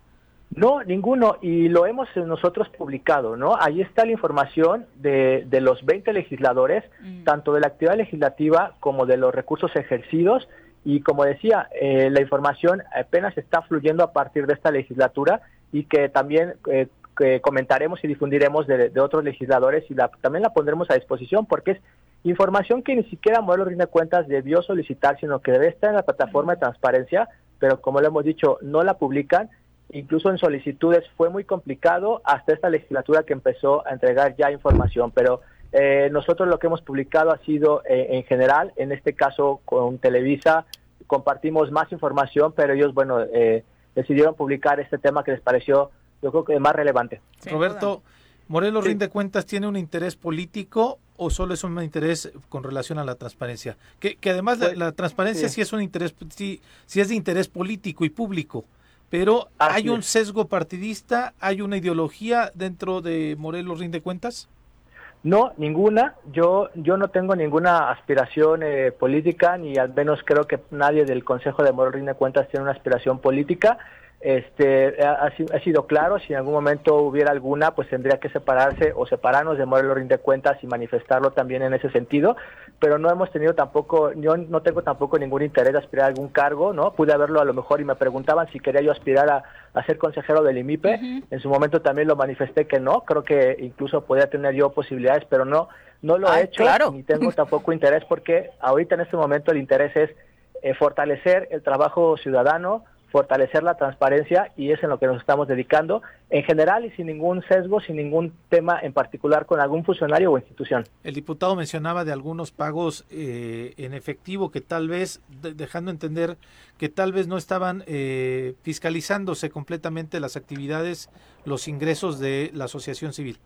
No, ninguno, y lo hemos nosotros publicado, ¿no? Ahí está la información de, de los 20 legisladores, tanto de la actividad legislativa como de los recursos ejercidos, y como decía, eh, la información apenas está fluyendo a partir de esta legislatura y que también eh, que comentaremos y difundiremos de, de, otros legisladores y la, también la pondremos a disposición porque es información que ni siquiera Modelo Rinde Cuentas debió solicitar, sino que debe estar en la plataforma de transparencia, pero como lo hemos dicho, no la publican incluso en solicitudes fue muy complicado hasta esta legislatura que empezó a entregar ya información, pero eh, nosotros lo que hemos publicado ha sido eh, en general, en este caso con Televisa compartimos más información, pero ellos, bueno, eh, decidieron publicar este tema que les pareció, yo creo que más relevante. Roberto, ¿Morelos rinde cuentas tiene un interés político o solo es un interés con relación a la transparencia? Que, que además la, la, transparencia sí. sí. es un interés, sí, sí es de interés político y público pero Así ¿hay un es. sesgo partidista? ¿Hay una ideología dentro de Morelos Rinde Cuentas? No, ninguna. Yo, yo no tengo ninguna aspiración eh, política, ni al menos creo que nadie del Consejo de Morelos Rinde Cuentas tiene una aspiración política. Este, ha, ha, sido claro, si en algún momento hubiera alguna, pues tendría que separarse o separarnos de Morelos Rinde Cuentas y manifestarlo también en ese sentido, pero no hemos tenido tampoco, yo no tengo tampoco ningún interés de aspirar a algún cargo, ¿no? Pude haberlo a lo mejor y me preguntaban si quería yo aspirar a, a ser consejero del IMIPE, uh -huh. en su momento también lo manifesté que no, creo que incluso podía tener yo posibilidades, pero no, no lo Ay, he hecho, claro. ni tengo tampoco interés porque ahorita en este momento el interés es eh, fortalecer el trabajo ciudadano, fortalecer la transparencia y es en lo que nos estamos dedicando en general y sin ningún sesgo, sin ningún tema en particular con algún funcionario o institución. El diputado mencionaba de algunos pagos eh, en efectivo que tal vez, de, dejando entender que tal vez no estaban eh, fiscalizándose completamente las actividades, los ingresos de la asociación civil.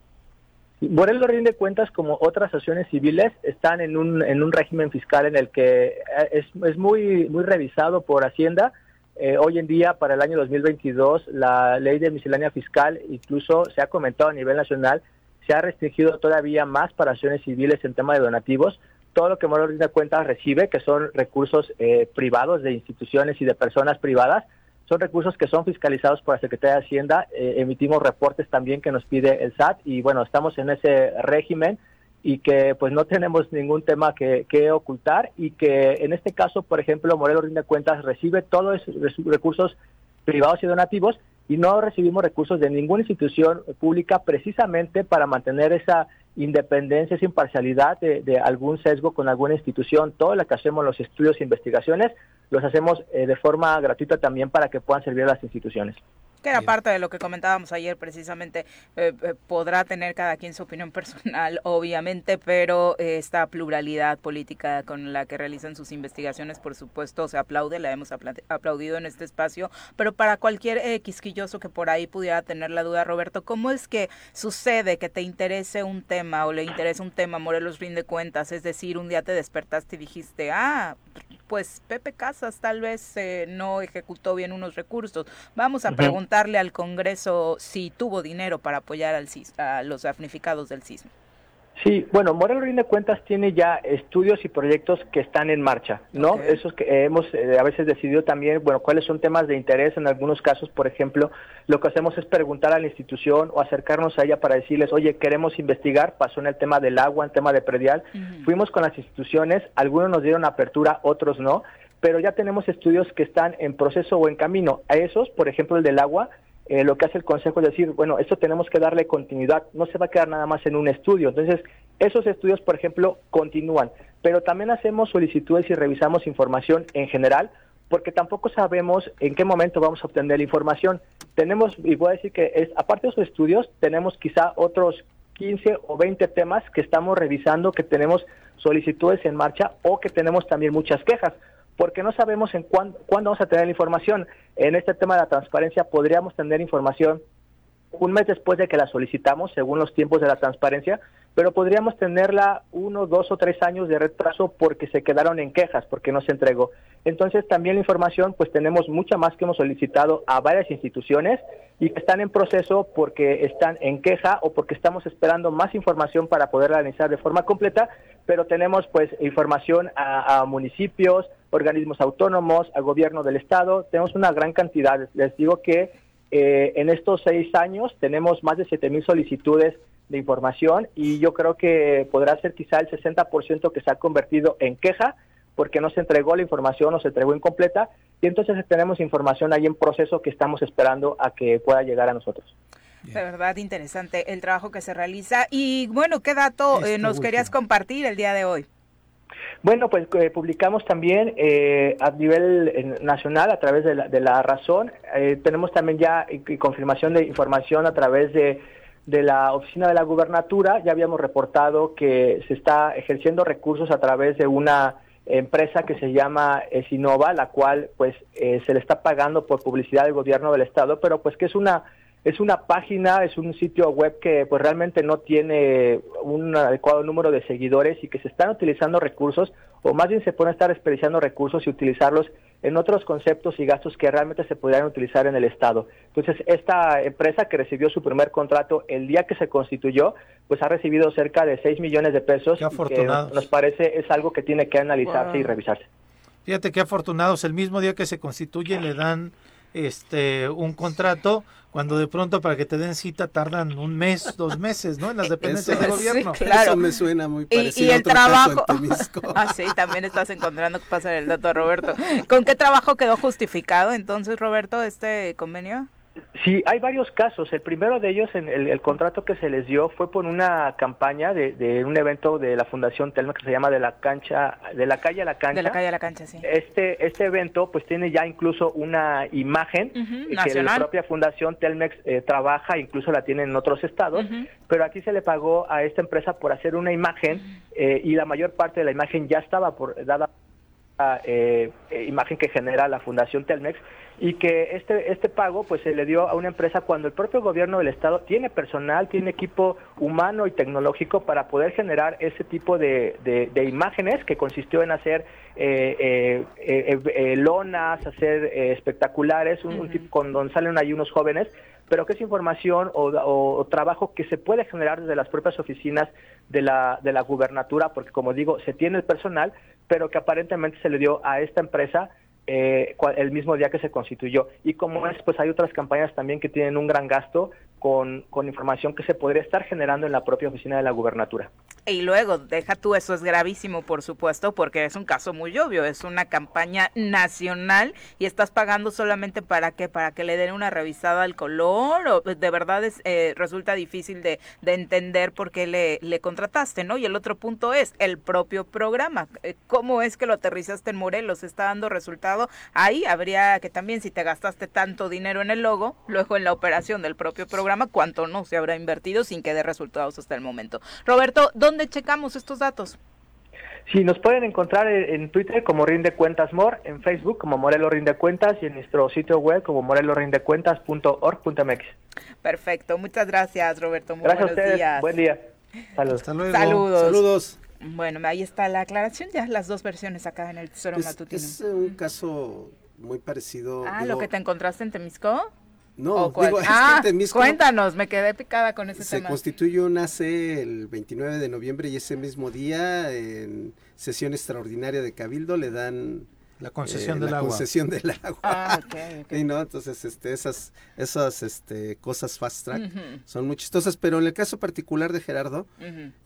Morelos rinde cuentas como otras asociaciones civiles están en un, en un régimen fiscal en el que eh, es, es muy, muy revisado por Hacienda, eh, hoy en día, para el año 2022, la ley de miscelánea fiscal, incluso se ha comentado a nivel nacional, se ha restringido todavía más para acciones civiles en tema de donativos. Todo lo que Morelos de Cuentas recibe, que son recursos eh, privados de instituciones y de personas privadas, son recursos que son fiscalizados por la Secretaría de Hacienda. Eh, emitimos reportes también que nos pide el SAT y bueno, estamos en ese régimen y que pues no tenemos ningún tema que, ocultar y que en este caso, por ejemplo, Morelos Rinde Cuentas recibe todos esos recursos privados y donativos y no recibimos recursos de ninguna institución pública precisamente para mantener esa independencia, esa imparcialidad de, de algún sesgo con alguna institución. Todo lo que hacemos, los estudios e investigaciones, los hacemos eh, de forma gratuita también para que puedan servir a las instituciones que era parte de lo que comentábamos ayer precisamente, eh, eh, podrá tener cada quien su opinión personal, obviamente, pero eh, esta pluralidad política con la que realizan sus investigaciones, por supuesto, se aplaude, la hemos aplaudido en este espacio, pero para cualquier quisquilloso que por ahí pudiera tener la duda, Roberto, ¿cómo es que sucede que te interese un tema o le interesa un tema, Morelos rinde cuentas? Es decir, un día te despertaste y dijiste, ah, pues Pepe Casas tal vez no ejecutó bien unos recursos. Vamos a uh -huh. Preguntarle al Congreso si tuvo dinero para apoyar al a los damnificados del sismo. Sí, bueno, Morelos Rinde Cuentas tiene ya estudios y proyectos que están en marcha, ¿no? Okay. Esos que hemos eh, a veces decidido también, bueno, cuáles son temas de interés. En algunos casos, por ejemplo, lo que hacemos es preguntar a la institución o acercarnos a ella para decirles, oye, queremos investigar. Pasó en el tema del agua, en el tema de predial. Uh -huh. Fuimos con las instituciones, algunos nos dieron apertura, otros no, pero ya tenemos estudios que están en proceso o en camino. A esos, por ejemplo, el del agua, eh, lo que hace el Consejo es decir, bueno, esto tenemos que darle continuidad, no se va a quedar nada más en un estudio. Entonces, esos estudios, por ejemplo, continúan, pero también hacemos solicitudes y revisamos información en general, porque tampoco sabemos en qué momento vamos a obtener la información. Tenemos, y voy a decir que es, aparte de esos estudios, tenemos quizá otros 15 o 20 temas que estamos revisando, que tenemos solicitudes en marcha o que tenemos también muchas quejas porque no sabemos en cuándo, cuándo, vamos a tener la información. En este tema de la transparencia podríamos tener información un mes después de que la solicitamos, según los tiempos de la transparencia, pero podríamos tenerla uno, dos o tres años de retraso porque se quedaron en quejas, porque no se entregó. Entonces también la información, pues tenemos mucha más que hemos solicitado a varias instituciones y que están en proceso porque están en queja o porque estamos esperando más información para poder analizar de forma completa, pero tenemos pues información a, municipios, organismos autónomos, al gobierno del estado, tenemos una gran cantidad. Les digo que eh, en estos seis años tenemos más de 7 mil solicitudes de información y yo creo que podrá ser quizá el 60% que se ha convertido en queja porque no se entregó la información o se entregó incompleta y entonces tenemos información ahí en proceso que estamos esperando a que pueda llegar a nosotros. De verdad interesante el trabajo que se realiza y bueno, ¿qué dato eh, nos querías compartir el día de hoy? Bueno, pues eh, publicamos también eh, a nivel nacional a través de la, de la razón. tenemos también ya confirmación de información a través de de la oficina de la gubernatura ya habíamos reportado que se está ejerciendo recursos a través de una empresa que se llama Sinova, la cual pues eh, se le está pagando por publicidad del gobierno del estado, pero pues que es una es una página, es un sitio web que pues realmente no tiene un adecuado número de seguidores y que se están utilizando recursos, o más bien se pueden estar desperdiciando recursos y utilizarlos en otros conceptos y gastos que realmente se podrían utilizar en el Estado. Entonces, esta empresa que recibió su primer contrato el día que se constituyó, pues ha recibido cerca de 6 millones de pesos. que nos parece es algo que tiene que analizarse y revisarse. Fíjate qué afortunados, el mismo día que se constituye le dan este un contrato cuando de pronto para que te den cita tardan un mes, dos meses, ¿no? En las dependencias del gobierno. claro. Eso me suena muy parecido y, el trabajo. ah, sí, también estás encontrando que pasa el dato, Roberto. ¿Con qué trabajo quedó justificado entonces, Roberto, este convenio? Sí, hay varios casos. El primero de ellos, en el, contrato que se les dio fue por una campaña de, un evento de la Fundación Telma que se llama de la cancha, de la calle a la cancha. De la calle a la cancha, sí. Este, este evento, pues tiene ya incluso una imagen que la propia Fundación Telmex eh, trabaja, incluso la tiene en otros estados, pero aquí se le pagó a esta empresa por hacer una imagen eh, y la mayor parte de la imagen ya estaba por, dada eh, imagen que genera la Fundación Telmex y que este este pago pues se le dio a una empresa cuando el propio gobierno del estado tiene personal, tiene equipo humano y tecnológico para poder generar ese tipo de, de, imágenes que consistió en hacer eh, eh, eh, lonas, hacer espectaculares, un, tipo con donde salen ahí unos jóvenes, pero que es información o, o, trabajo que se puede generar desde las propias oficinas de la, de la gubernatura, porque como digo, se tiene el personal, pero que aparentemente se le dio a esta empresa eh, el mismo día que se constituyó. Y como es, pues hay otras campañas también que tienen un gran gasto con, información que se podría estar generando en la propia oficina de la gubernatura. Y luego, deja tú, eso es gravísimo, por supuesto, porque es un caso muy obvio, es una campaña nacional y estás pagando solamente para que para que le den una revisada al color, o de verdad es, eh, resulta difícil de, de, entender por qué le, le contrataste, ¿no? Y el otro punto es el propio programa, eh, ¿cómo es que lo aterrizaste en Morelos? ¿Está dando resultado? Ahí habría que también, si te gastaste tanto dinero en el logo, luego en la operación del propio programa, ¿cuánto no se habrá invertido sin que dé resultados hasta el momento? Roberto, ¿dónde ¿Dónde checamos estos datos? Sí, nos pueden encontrar en Twitter como Rinde Cuentas More, en Facebook como Morelos Rinde Cuentas y en nuestro sitio web como morelosrindecuentas.org.mx. Perfecto, muchas gracias Roberto. Muy gracias buenos a días. Buen día. Saludos. Saludos. Saludos. Bueno, ahí está la aclaración, ya las dos versiones acá en el Tesoro Matutino. Es un caso muy parecido. Ah, lo que te encontraste en Temisco. No, digo, ah, cuéntanos, me quedé picada con ese tema. Se constituyó nace el 29 de noviembre y ese mismo día en sesión extraordinaria de Cabildo le dan la concesión eh, del la agua. concesión del agua. Ah, okay, okay. no, entonces este, esas, esas este, cosas fast track son muy chistosas, pero en el caso particular de Gerardo,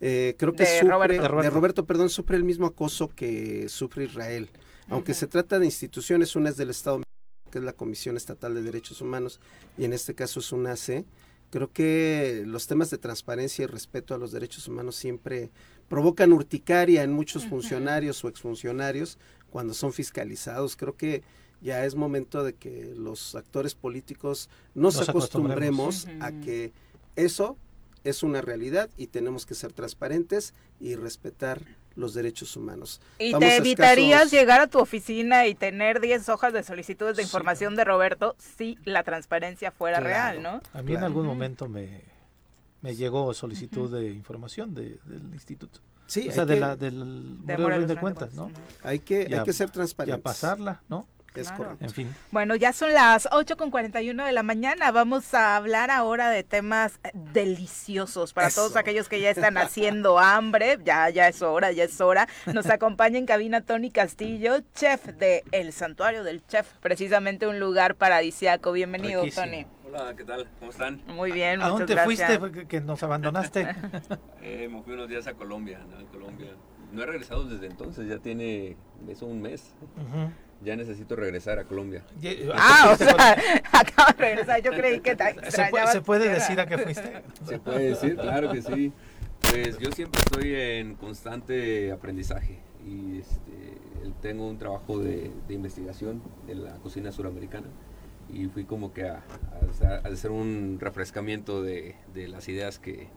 eh, creo que de sufre, Roberto. de Roberto, perdón, sufre el mismo acoso que sufre Israel. Aunque se trata de instituciones, una es del Estado que es la Comisión Estatal de Derechos Humanos, y en este caso es una C, creo que los temas de transparencia y respeto a los derechos humanos siempre provocan urticaria en muchos funcionarios o exfuncionarios cuando son fiscalizados. Creo que ya es momento de que los actores políticos nos, nos acostumbremos. a que eso es una realidad y tenemos que ser transparentes y respetar los derechos humanos. ¿Y Vamos te evitarías escasos- llegar a tu oficina y tener 10 hojas de solicitudes de información de Roberto si la transparencia fuera real, ¿no? A mí en algún momento me, me llegó solicitud de información de- del instituto. Sí, o sea, hay de que- la, del De Morelos Morelos de Rinde cuentas, ¿no? Hay que, Y hay a- que ser Y a transparentes. pasarla, ¿no? Es Claro. correcto. En fin. Bueno, ya son las 8 con 41 de la mañana. Vamos a hablar ahora de temas deliciosos para Eso. todos aquellos que ya están haciendo hambre. Ya, ya es hora, ya es hora. Nos acompaña en cabina Tony Castillo, chef de El Santuario del Chef, precisamente un lugar paradisiaco. Bienvenido, Riquísimo. Tony. Hola, ¿qué tal? ¿Cómo están? Muy bien, ¿A muchas dónde te gracias. fuiste que nos abandonaste? Eh, me fui unos días a Colombia, ¿no? En Colombia. No he regresado desde entonces, ya tiene eso un mes. Ujú. Ya necesito regresar a Colombia. Ye- Ah, o sea, acabo de regresar. Yo creí que te ¿Se puede, se puede decir a qué fuiste? ¿Se puede decir? Claro que sí. Pues yo siempre estoy en constante aprendizaje y este, tengo un trabajo de, de investigación de la cocina suramericana y fui como que a, a- a hacer un refrescamiento de, de las ideas que,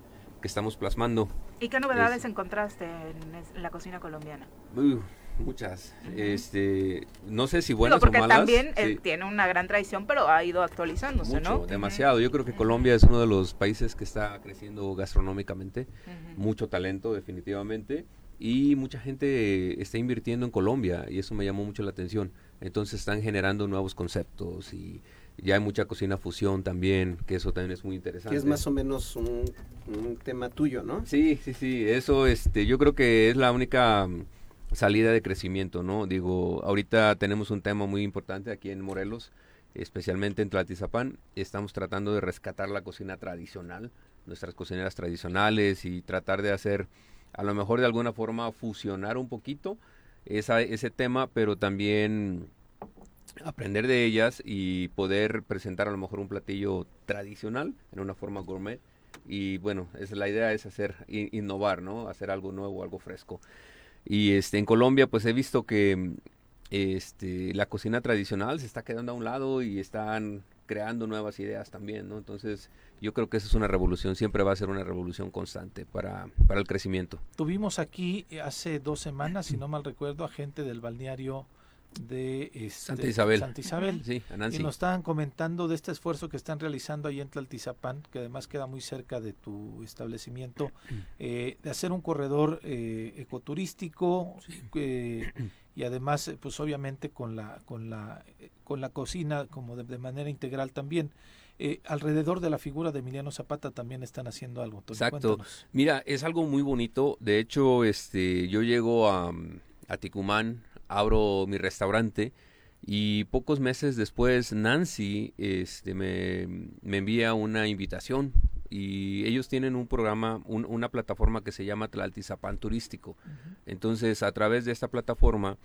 que estamos plasmando. ¿Y qué novedades encontraste en es- en la cocina colombiana? Uh, muchas. este, no sé si Digo, buenas porque o malas. también eh, sí. tiene una gran tradición, pero ha ido actualizándose, Mucho, ¿no? demasiado. Yo creo que Colombia es uno de los países que está creciendo gastronómicamente. Mucho talento, definitivamente. Y mucha gente está invirtiendo en Colombia y eso me llamó mucho la atención. Entonces están generando nuevos conceptos y ya hay mucha cocina fusión también, que eso también es muy interesante. Que es más o menos un, un tema tuyo, ¿no? Sí, sí, sí, eso este, yo creo que es la única salida de crecimiento, ¿no? Digo, ahorita tenemos un tema muy importante aquí en Morelos, especialmente en Tlaltizapán, estamos tratando de rescatar la cocina tradicional, nuestras cocineras tradicionales y tratar de hacer, a lo mejor de alguna forma, fusionar un poquito ese tema, pero también aprender de ellas y poder presentar a lo mejor un platillo tradicional en una forma gourmet. Y bueno, es, la idea es hacer, innovar, ¿no? Hacer algo nuevo, algo fresco. Y este, en Colombia pues he visto que mm, este, la cocina tradicional se está quedando a un lado y están creando nuevas ideas también, ¿no? Entonces yo creo que esa es una revolución, siempre va a ser una revolución constante para, para el crecimiento. Tuvimos aquí eh, hace dos semanas, si no mal recuerdo, a gente del balneario de este, Santa Isabel. Santa Isabel. Sí, a Nancy. Y nos estaban comentando de este esfuerzo que están realizando ahí en Tlaltizapán, que además queda muy cerca de tu establecimiento, eh, de hacer un corredor eh, ecoturístico eh, y además, eh, pues obviamente con la con la eh, con la cocina como de, de manera integral también. Eh, alrededor de la figura de Emiliano Zapata también están haciendo algo. Tony, Exacto. cuéntanos. Mira, es algo muy bonito. De hecho, este, yo llego a, a Ticumán, abro mi restaurante y pocos meses después Nancy este, me, me envía una invitación y ellos tienen un programa, un- una plataforma que se llama Tlaltizapán Turístico. Entonces, a través de esta plataforma,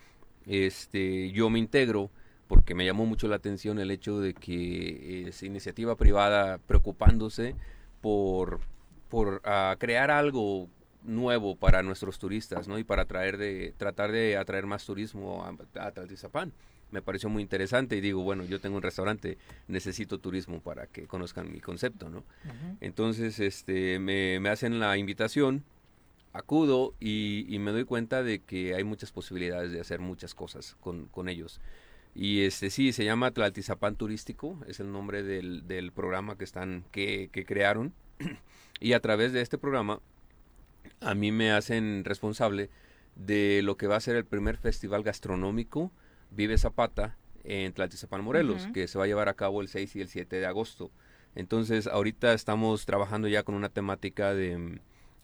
este, yo me integro porque me llamó mucho la atención el hecho de que es iniciativa privada preocupándose por, por ah, crear algo nuevo para nuestros turistas, ¿no? Y para traer de, tratar de atraer más turismo a, a Tlaltizapán. Me pareció muy interesante y digo, bueno, yo tengo un restaurante, necesito turismo para que conozcan mi concepto, ¿no? Entonces, este, me, me hacen la invitación, acudo y, y me doy cuenta de que hay muchas posibilidades de hacer muchas cosas con, con ellos. Y este sí, se llama Tlaltizapán Turístico, es el nombre del, del programa que están, que, que crearon. y a través de este programa, a mí me hacen responsable de lo que va a ser el primer festival gastronómico Vive Zapata en Tlaltizapán, Morelos, que se va a llevar a cabo el 6 y el 7 de agosto. Entonces, ahorita estamos trabajando ya con una temática de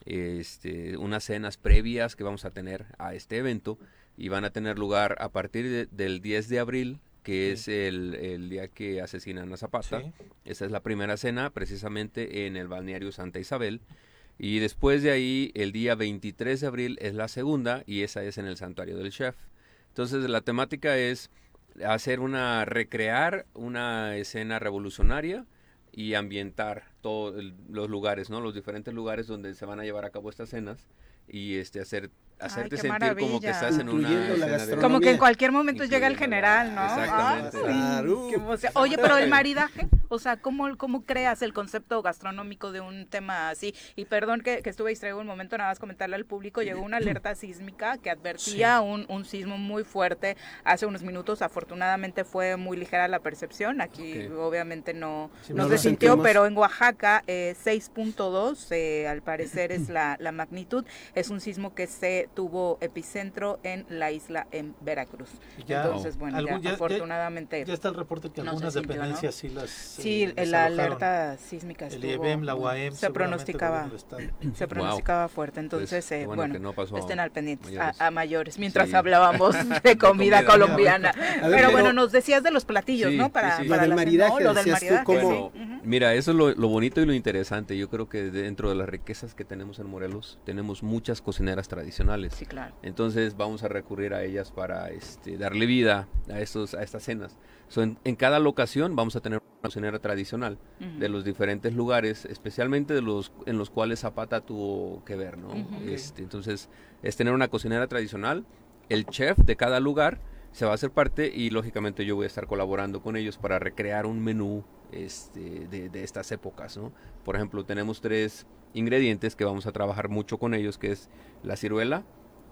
este, unas cenas previas que vamos a tener a este evento y van a tener lugar a partir de- del 10 de abril, que es el, el día que asesinan a Zapata. Sí. Esa es la primera cena, precisamente en el balneario Santa Isabel. Y después de ahí, el día 23 de abril es la segunda y esa es en el santuario del chef. Entonces la temática es hacer una, recrear una escena revolucionaria y ambientar todos los lugares, ¿no? Los diferentes lugares donde se van a llevar a cabo estas cenas y este hacer hacerte qué sentir como que maravilla. estás en una Como que en cualquier momento llega el general, ¿no? Exactamente. Ah, sí, qué. Oye, pero el maridaje, o sea, ¿cómo, cómo creas el concepto gastronómico de un tema así? Y perdón que, que estuve distraído un momento, nada más comentarle al público, llegó una alerta sísmica que advertía un, un sismo muy fuerte hace unos minutos. Afortunadamente fue muy ligera la percepción. Aquí obviamente no, Sí, no no se sintió, sentimos. pero en Oaxaca eh, 6.2 eh, al parecer es la, la magnitud. Es un sismo que se tuvo epicentro en la isla en Veracruz. Ya- Entonces, bueno, ya, algún- ya- ya- afortunadamente. Ya está el reporte que no se algunas sintió, ¿no? dependencias sí las. Sí, eh, la alerta sísmica El estuvo- IEBM, la UAM, se seguramente pronosticaba se Wow. pronosticaba fuerte entonces Pues, eh, bueno bueno, que no pasó estén al pendiente mayores. a, a mayores mientras Sí. hablábamos de comida colombiana ver, pero pero- bueno nos decías de los platillos Sí, no para, sí. para Lo del la maridaje, ¿no? lo del maridaje. Mira, eso es lo, lo bonito y lo interesante. Yo creo que dentro de las riquezas que tenemos en Morelos, tenemos muchas cocineras tradicionales. Sí, claro. Entonces vamos a recurrir a ellas para este, darle vida a, estos, a estas cenas. So, en, en cada locación vamos a tener una cocinera tradicional de los diferentes lugares, especialmente de los en los cuales Zapata tuvo que ver, ¿no? Este, entonces es tener una cocinera tradicional, el chef de cada lugar se va a hacer parte y lógicamente yo voy a estar colaborando con ellos para recrear un menú este, de, de estas épocas, ¿no? Por ejemplo, tenemos tres ingredientes que vamos a trabajar mucho con ellos, que es la ciruela,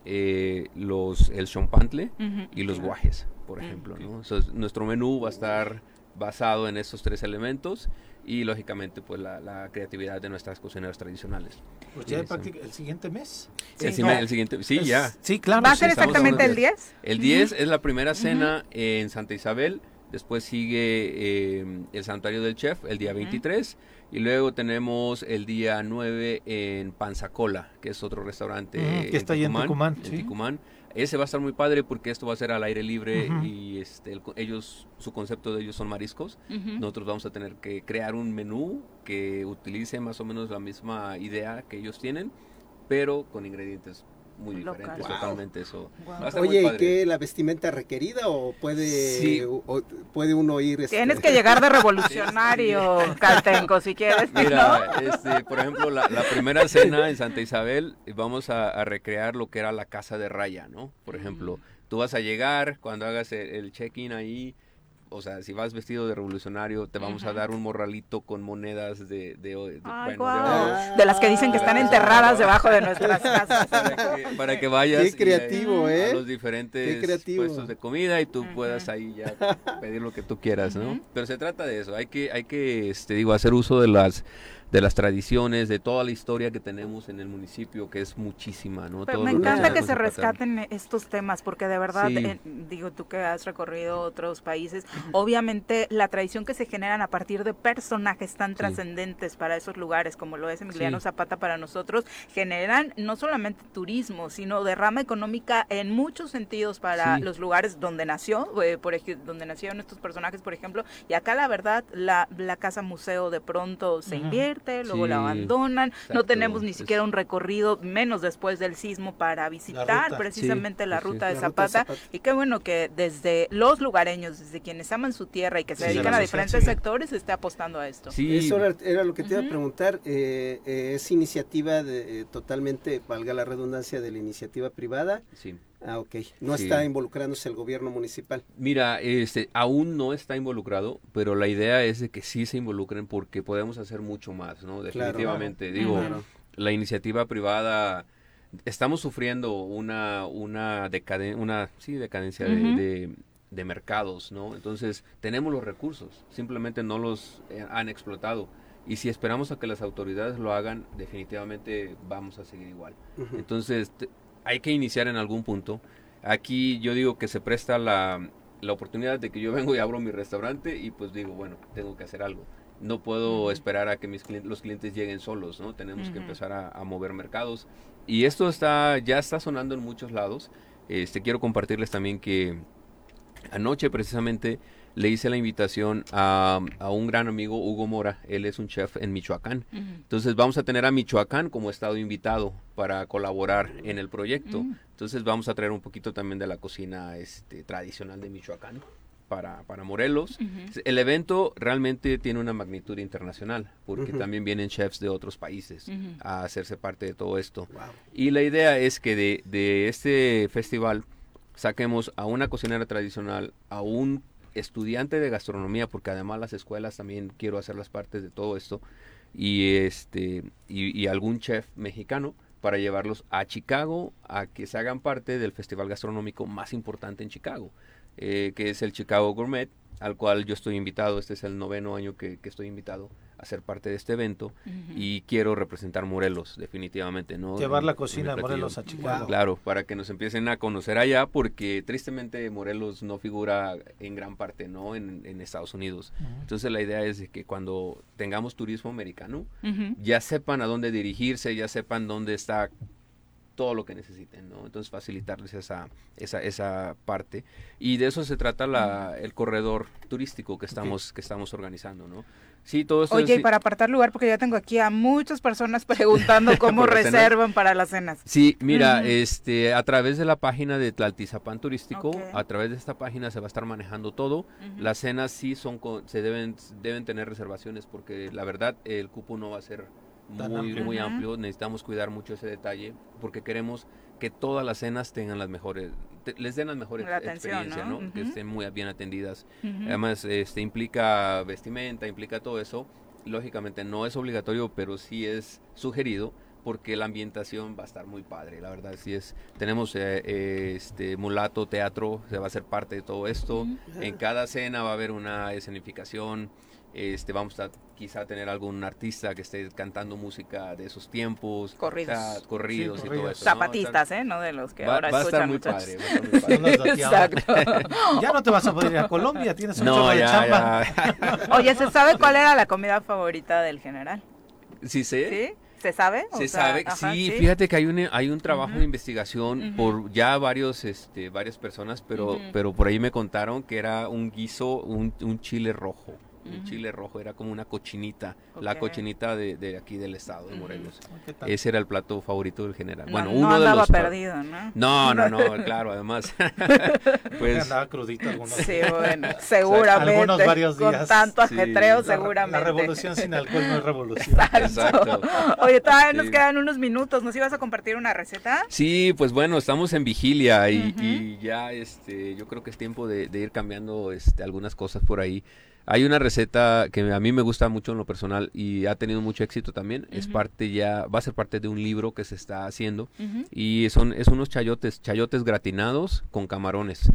eh, los, el chompantle Ujú. y los guajes, por Mm. ejemplo, ¿no? Entonces, nuestro menú va a estar basado en esos tres elementos y lógicamente pues la, la creatividad de nuestras cocineras tradicionales. Pues ya práctica- el siguiente mes. El, Sí. sime- No. el siguiente, sí, Es- ya. Sí, claro. ¿Va a sí, ser exactamente el de- 10? El 10 es la primera cena en Santa Isabel, después sigue eh, el Santuario del Chef el día 23 y luego tenemos el día 9 en Panzacola, que es otro restaurante Ujú, que está ahí en Tucumán, en sí. Tucumán. Ese va a estar muy padre porque esto va a ser al aire libre y este, el ellos, su concepto de ellos son mariscos. Nosotros vamos a tener que crear un menú que utilice más o menos la misma idea que ellos tienen, pero con ingredientes muy diferentes Locales. totalmente eso. Oye, ¿y qué la vestimenta requerida o puede Sí. o- o puede uno ir este, Tienes que llegar de revolucionario, Caltenco, si quieres. Mira, este, por ejemplo, la, la primera cena en Santa Isabel, vamos a, a recrear lo que era la casa de raya, ¿no? Por ejemplo, tú vas a llegar, cuando hagas el, el check-in ahí, o sea, si vas vestido de revolucionario, te vamos a dar un morralito con monedas de, de, de- Ay, bueno, de oro. De las que dicen que están enterradas debajo de nuestras casas. Para que, para que vayas Qué y, creativo, a ¿eh? los diferentes Qué creativo. puestos de comida y tú puedas ahí ya pedir lo que tú quieras, ¿no? Pero se trata de eso, hay que, hay que, este, digo, hacer uso de las de las tradiciones, de toda la historia que tenemos en el municipio, que es muchísima, ¿no? Pero Todo me encanta que se rescaten estos temas, porque de verdad, Sí. eh, digo tú que has recorrido otros países, obviamente la tradición que se generan a partir de personajes tan trascendentes para esos lugares, como lo es Emiliano Sí. Zapata para nosotros, generan no solamente turismo, sino derrama económica en muchos sentidos para los lugares donde nació, eh, por ej- donde nacieron estos personajes, por ejemplo, y acá la verdad, la, la casa museo de pronto se invierte, luego la abandonan, no tenemos ni es- siquiera un recorrido, menos después del sismo, para visitar ruta. precisamente Sí, la sí. ruta de La ruta de Zapata. Y qué bueno que desde los lugareños, desde quienes aman su tierra y que se Sí, dedican a diferentes sectores, se esté apostando a esto. Sí, Eso era, era lo que te iba a preguntar. eh, eh, ¿Es iniciativa de, eh, totalmente, valga la redundancia, de la iniciativa privada? sí. Ah, ok. No Sí. está involucrándose el gobierno municipal. Mira, este, aún no está involucrado, pero la idea es de que sí se involucren porque podemos hacer mucho más, ¿no? Definitivamente. Digo, Claro. la iniciativa privada, estamos sufriendo una, una, decaden- una sí, decadencia de- Ujú. de, de mercados, ¿no? Entonces, tenemos los recursos, simplemente no los eh, han explotado. Y si esperamos a que las autoridades lo hagan, definitivamente vamos a seguir igual. Entonces, hay que iniciar en algún punto. Aquí yo digo que se presta la, la oportunidad de que yo vengo y abro mi restaurante y pues digo, bueno, tengo que hacer algo. No puedo esperar a que mis clientes, los clientes lleguen solos, ¿no? Tenemos que empezar a, a mover mercados. Y esto está, ya está sonando en muchos lados. Este, quiero compartirles también que anoche precisamente le hice la invitación a, a un gran amigo, Hugo Mora. Él es un chef en Michoacán. Entonces vamos a tener a Michoacán como estado invitado para colaborar en el proyecto. Mm. Entonces vamos a traer un poquito también de la cocina este, tradicional de Michoacán para, para Morelos. El evento realmente tiene una magnitud internacional porque también vienen chefs de otros países a hacerse parte de todo esto. Wow. Y la idea es que de, de este festival saquemos a una cocinera tradicional, a un estudiante de gastronomía, porque además las escuelas también quiero hacer las partes de todo esto, y este y, algún chef mexicano para llevarlos a Chicago a que se hagan parte del festival gastronómico más importante en Chicago, eh, que es el Chicago Gourmet, al cual yo estoy invitado. Este es el noveno año que estoy invitado a ser parte de este evento y quiero representar Morelos, definitivamente. ¿no? Llevar la cocina de. Morelos a Chicago. Claro, para que nos empiecen a conocer allá, porque tristemente Morelos no figura en gran parte, ¿no? En, en Estados Unidos. Ujú. Entonces la idea es de que cuando tengamos turismo americano, Ujú. ya sepan a dónde dirigirse, ya sepan dónde está todo lo que necesiten, ¿no? Entonces facilitarles esa, esa, esa parte. Y de eso se trata la, el corredor turístico que estamos, que estamos organizando, ¿no? Sí, todo esto Oye, es- y para apartar lugar, porque ya tengo aquí a muchas personas preguntando cómo reservan para las cenas. Sí, mira, este, a través de la página de Tlaltizapán Turístico, a través de esta página se va a estar manejando todo. Las cenas sí son, con- se deben, deben tener reservaciones porque la verdad el cupo no va a ser Tan muy, amplio. muy amplio. Necesitamos cuidar mucho ese detalle porque queremos que todas las cenas tengan las mejores, te- les den las mejores La experiencias, ¿no? ¿no? Que Ujú. estén muy bien atendidas. Ujú. Además, este implica vestimenta, implica todo eso. Lógicamente no es obligatorio, pero sí es sugerido porque la ambientación va a estar muy padre, la verdad sí es. Tenemos eh, eh, este mulato teatro, se va a ser parte de todo esto. En cada cena va a haber una escenificación. Este, vamos a quizá tener algún artista que esté cantando música de esos tiempos, Corridos. o sea, corridos Sí, y corridos. todo eso. Zapatistas, ¿eh? No de los que Va- ahora va escuchan muy muchachos. padre, va a estar muy padre. Unos dateados. Exacto. ya no te vas a poder ir a Colombia, tienes un No, chorro de ya, chamba. ya. Oye, ¿se sabe cuál era la comida favorita del general? Sí, sé. ¿Sí? ¿Se sabe? O Se sea, sabe, ajá, sí, fíjate que hay un, hay un trabajo de investigación por ya varios, este, varias personas, pero, pero por ahí me contaron que era un guiso, un, un chile rojo. Un chile rojo era como una cochinita, la cochinita de, de aquí del estado de Morelos. Ese era el plato favorito del general. No- bueno, no uno de los perdido, ¿no? No, no, no, claro, además. pues Andaba crudito algunos Sí, bueno, seguramente. Algunos varios Con días. tanto Sí. ajetreo, La- seguramente. La revolución sin alcohol no es revolución. Exacto. Oye, todavía nos quedan unos minutos. ¿Nos ibas a compartir una receta? Sí, pues bueno, estamos en vigilia y, y ya este, yo creo que es tiempo de, de ir cambiando este, algunas cosas por ahí. Hay una receta que a mí me gusta mucho en lo personal y ha tenido mucho éxito también. Es parte ya, va a ser parte de un libro que se está haciendo y son es unos chayotes, chayotes gratinados con camarones.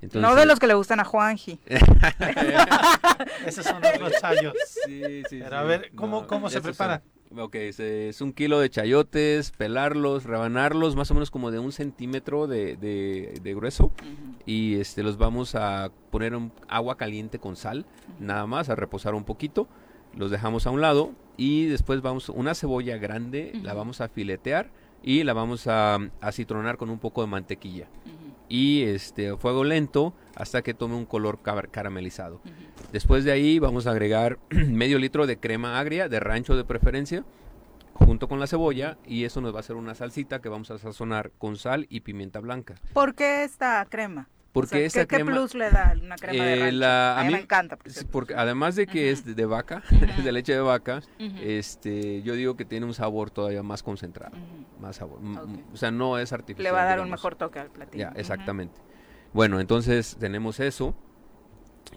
Entonces, no de los que le gustan a Juanji. Esos son los chayos. Sí, sí, Pero a ver, ¿cómo, No, cómo se prepara? son- Ok, es, un kilo de chayotes, pelarlos, rebanarlos, más o menos como de un centímetro de, de- de grueso. Y este los vamos a poner en agua caliente con sal, nada más, a reposar un poquito. Los dejamos a un lado y después vamos, una cebolla grande, la vamos a filetear y la vamos a, a citronar con un poco de mantequilla. Y este, a fuego lento hasta que tome un color car- caramelizado. Después de ahí vamos a agregar medio litro de crema agria, de rancho de preferencia, junto con la cebolla y eso nos va a hacer una salsita que vamos a sazonar con sal y pimienta blanca. ¿Por qué esta crema? Porque O sea, esta ¿qué, plus le da una crema de Eh, rancho? la- a mí me encanta. por porque además de que es de, de vaca, de leche de vaca, este, yo digo que tiene un sabor todavía más concentrado, más sabor, o sea, no es artificial. Le va a dar un mejor toque al platillo. Ya, exactamente. Bueno, entonces tenemos eso.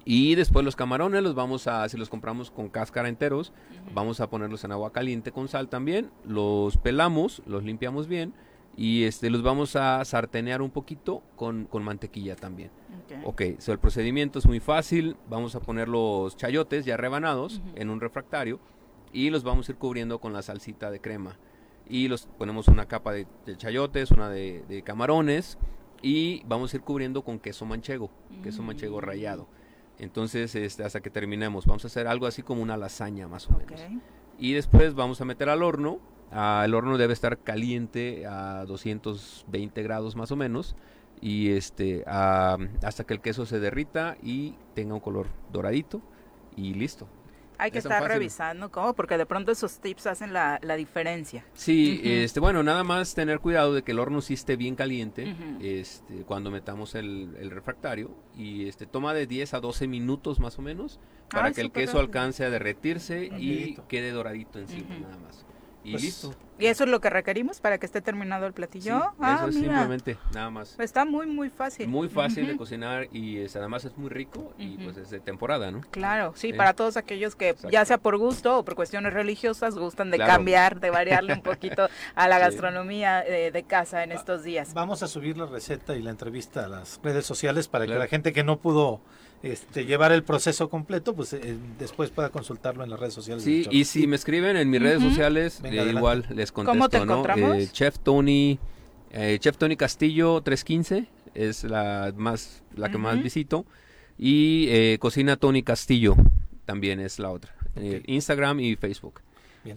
Y después los camarones los vamos a, si los compramos con cáscara enteros, vamos a ponerlos en agua caliente con sal también. Los pelamos, los limpiamos bien y este, los vamos a sartenear un poquito con, con mantequilla también. Ok, so el procedimiento es muy fácil. Vamos a poner los chayotes ya rebanados en un refractario y los vamos a ir cubriendo con la salsita de crema. Y los ponemos una capa de, de chayotes, una de, de camarones y vamos a ir cubriendo con queso manchego, queso manchego rallado. Entonces, este, hasta que terminemos, vamos a hacer algo así como una lasaña más o menos. Y después vamos a meter al horno. Ah, el horno debe estar caliente a 220 grados más o menos. Y este ah, hasta que el queso se derrita y tenga un color doradito. Y listo. Hay que Es estar revisando cómo, porque de pronto esos tips hacen la, la diferencia. Sí, este, bueno, nada más tener cuidado de que el horno sí esté bien caliente este, cuando metamos el, el refractario y este toma de 10 a 12 minutos más o menos para Ay, que el queso rápido. alcance a derretirse y quede doradito encima nada más. Y Pues, listo. ¿Y eso es lo que requerimos para que esté terminado el platillo? Sí, ah, eso es mira. simplemente, nada más. Está muy, muy fácil. Muy fácil de cocinar y es, además es muy rico y pues es de temporada, ¿no? Claro, sí, Sí. para todos aquellos que ya sea por gusto o por cuestiones religiosas gustan de Claro. cambiar, de variarle un poquito a la Sí. gastronomía eh, de casa en estos días. Vamos a subir la receta y la entrevista a las redes sociales para Claro. que la gente que no pudo este, llevar el proceso completo, pues eh, después pueda consultarlo en las redes sociales. Sí, y si me escriben en mis redes sociales, Venga, eh, igual les contesto, ¿Cómo te ¿no? Eh, Chef Tony, eh, Chef Tony Castillo 315 es la más la que más visito y eh, Cocina Tony Castillo también es la otra. Eh, Instagram y Facebook.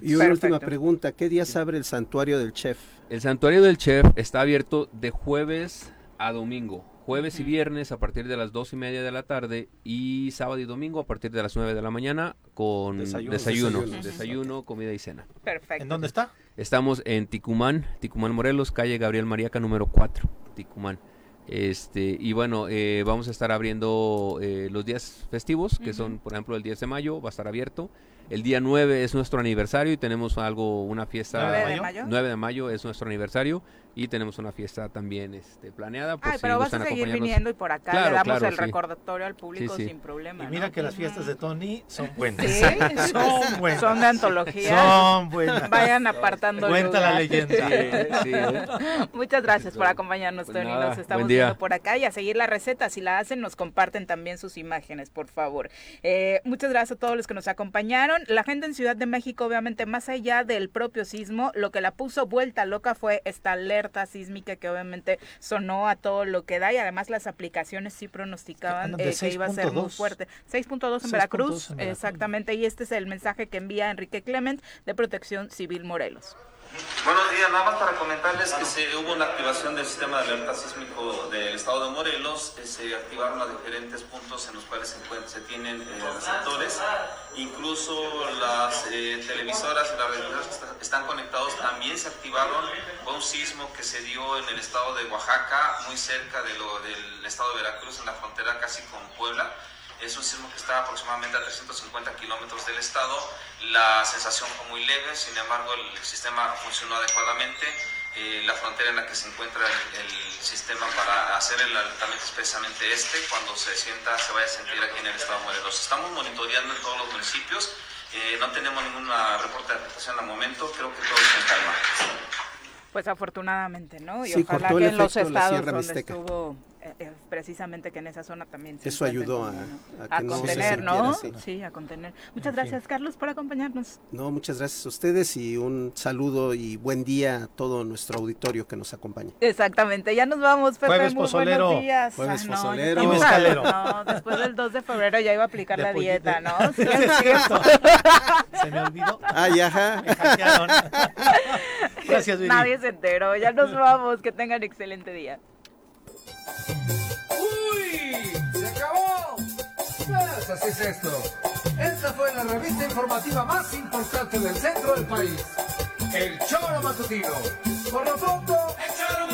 Y una última pregunta, ¿qué días abre el santuario del chef? El santuario del chef está abierto de jueves a domingo. Jueves y viernes a partir de las dos y media de la tarde y sábado y domingo a partir de las 9 de la mañana con Desayuno. desayuno, Desayuno. desayuno, comida y cena. Perfecto. ¿En dónde está? Estamos en Ticumán, Ticumán Morelos, calle Gabriel Mariaca número 4, Ticumán. Este, y bueno, eh, vamos a estar abriendo eh, los días festivos, que son, por ejemplo, el 10 de mayo, va a estar abierto. El día 9 es nuestro aniversario y tenemos algo, una fiesta. ¿Nueve de mayo? 9 de mayo es nuestro aniversario y tenemos una fiesta también este, planeada. por Ay, si pero vas a seguir viniendo y por acá Claro, le damos claro, el sí. recordatorio al público Sí, sí. sin problema. Y mira ¿no? que las fiestas de Tony son buenas. Sí, son buenas. Son de antología. Son buenas. Vayan apartando Cuenta la leyenda. Sí, ¿eh? Muchas gracias por acompañarnos, Pues Tony. nada, Nos estamos viendo por acá y a seguir la receta. Si la hacen, nos comparten también sus imágenes, por favor. Eh, muchas gracias a todos los que nos acompañaron. La gente en Ciudad de México, obviamente, más allá del propio sismo, lo que la puso vuelta loca fue esta alerta sísmica que obviamente sonó a todo lo que da y además las aplicaciones sí pronosticaban eh, que iba a ser muy 6.2. fuerte. 6.2 en 6.2 Veracruz, en Veracruz. exactamente. Y este es el mensaje que envía Enrique Clement de Protección Civil Morelos. Buenos días, nada más para comentarles que se, hubo una activación del sistema de alerta sísmico del estado de Morelos, se activaron los diferentes puntos en los cuales se, tienen eh, receptores, incluso las eh, televisoras y las televisoras que está- están conectados también se activaron, fue un sismo que se dio en el estado de Oaxaca, muy cerca de lo, del estado de Veracruz, en la frontera casi con Puebla, es un sismo que está aproximadamente a 350 kilómetros del estado. La sensación fue muy leve, sin embargo el sistema funcionó adecuadamente. Eh, la frontera en la que se encuentra el, el sistema para hacer el alertamiento es precisamente este, cuando se sienta, se vaya a sentir aquí en el estado de Morelos. Estamos monitoreando en todos los municipios, eh, no tenemos ningún reporte de afectación al momento, creo que todo está en calma. Pues afortunadamente, ¿no? Y Sí, ojalá cortó que en los estados Sierra donde Mixteca. estuvo, eh, eh, precisamente que en esa zona también se Eso ayudó a, no contener, ¿no? Sí, a contener. Muchas En fin. gracias, Carlos, por acompañarnos. No, muchas gracias a ustedes y un saludo y buen día a todo nuestro auditorio que nos acompaña. Exactamente, ya nos vamos, Pepe, Jueves muy pozolero. buenos días. Jueves Ah, no, ya pozolero. No, después del 2 de febrero ya iba a aplicar De la dieta, ¿no? Sí, es cierto. Se me olvidó. Ay, ajá. Me hackearon. Gracias, Viri. Nadie se enteró, ya nos vamos, que tengan excelente día. ¡Uy! ¡Se acabó! Pues es esto. Esta fue la revista informativa más importante del centro del país. El Choro Matutino. Por lo pronto, el Choro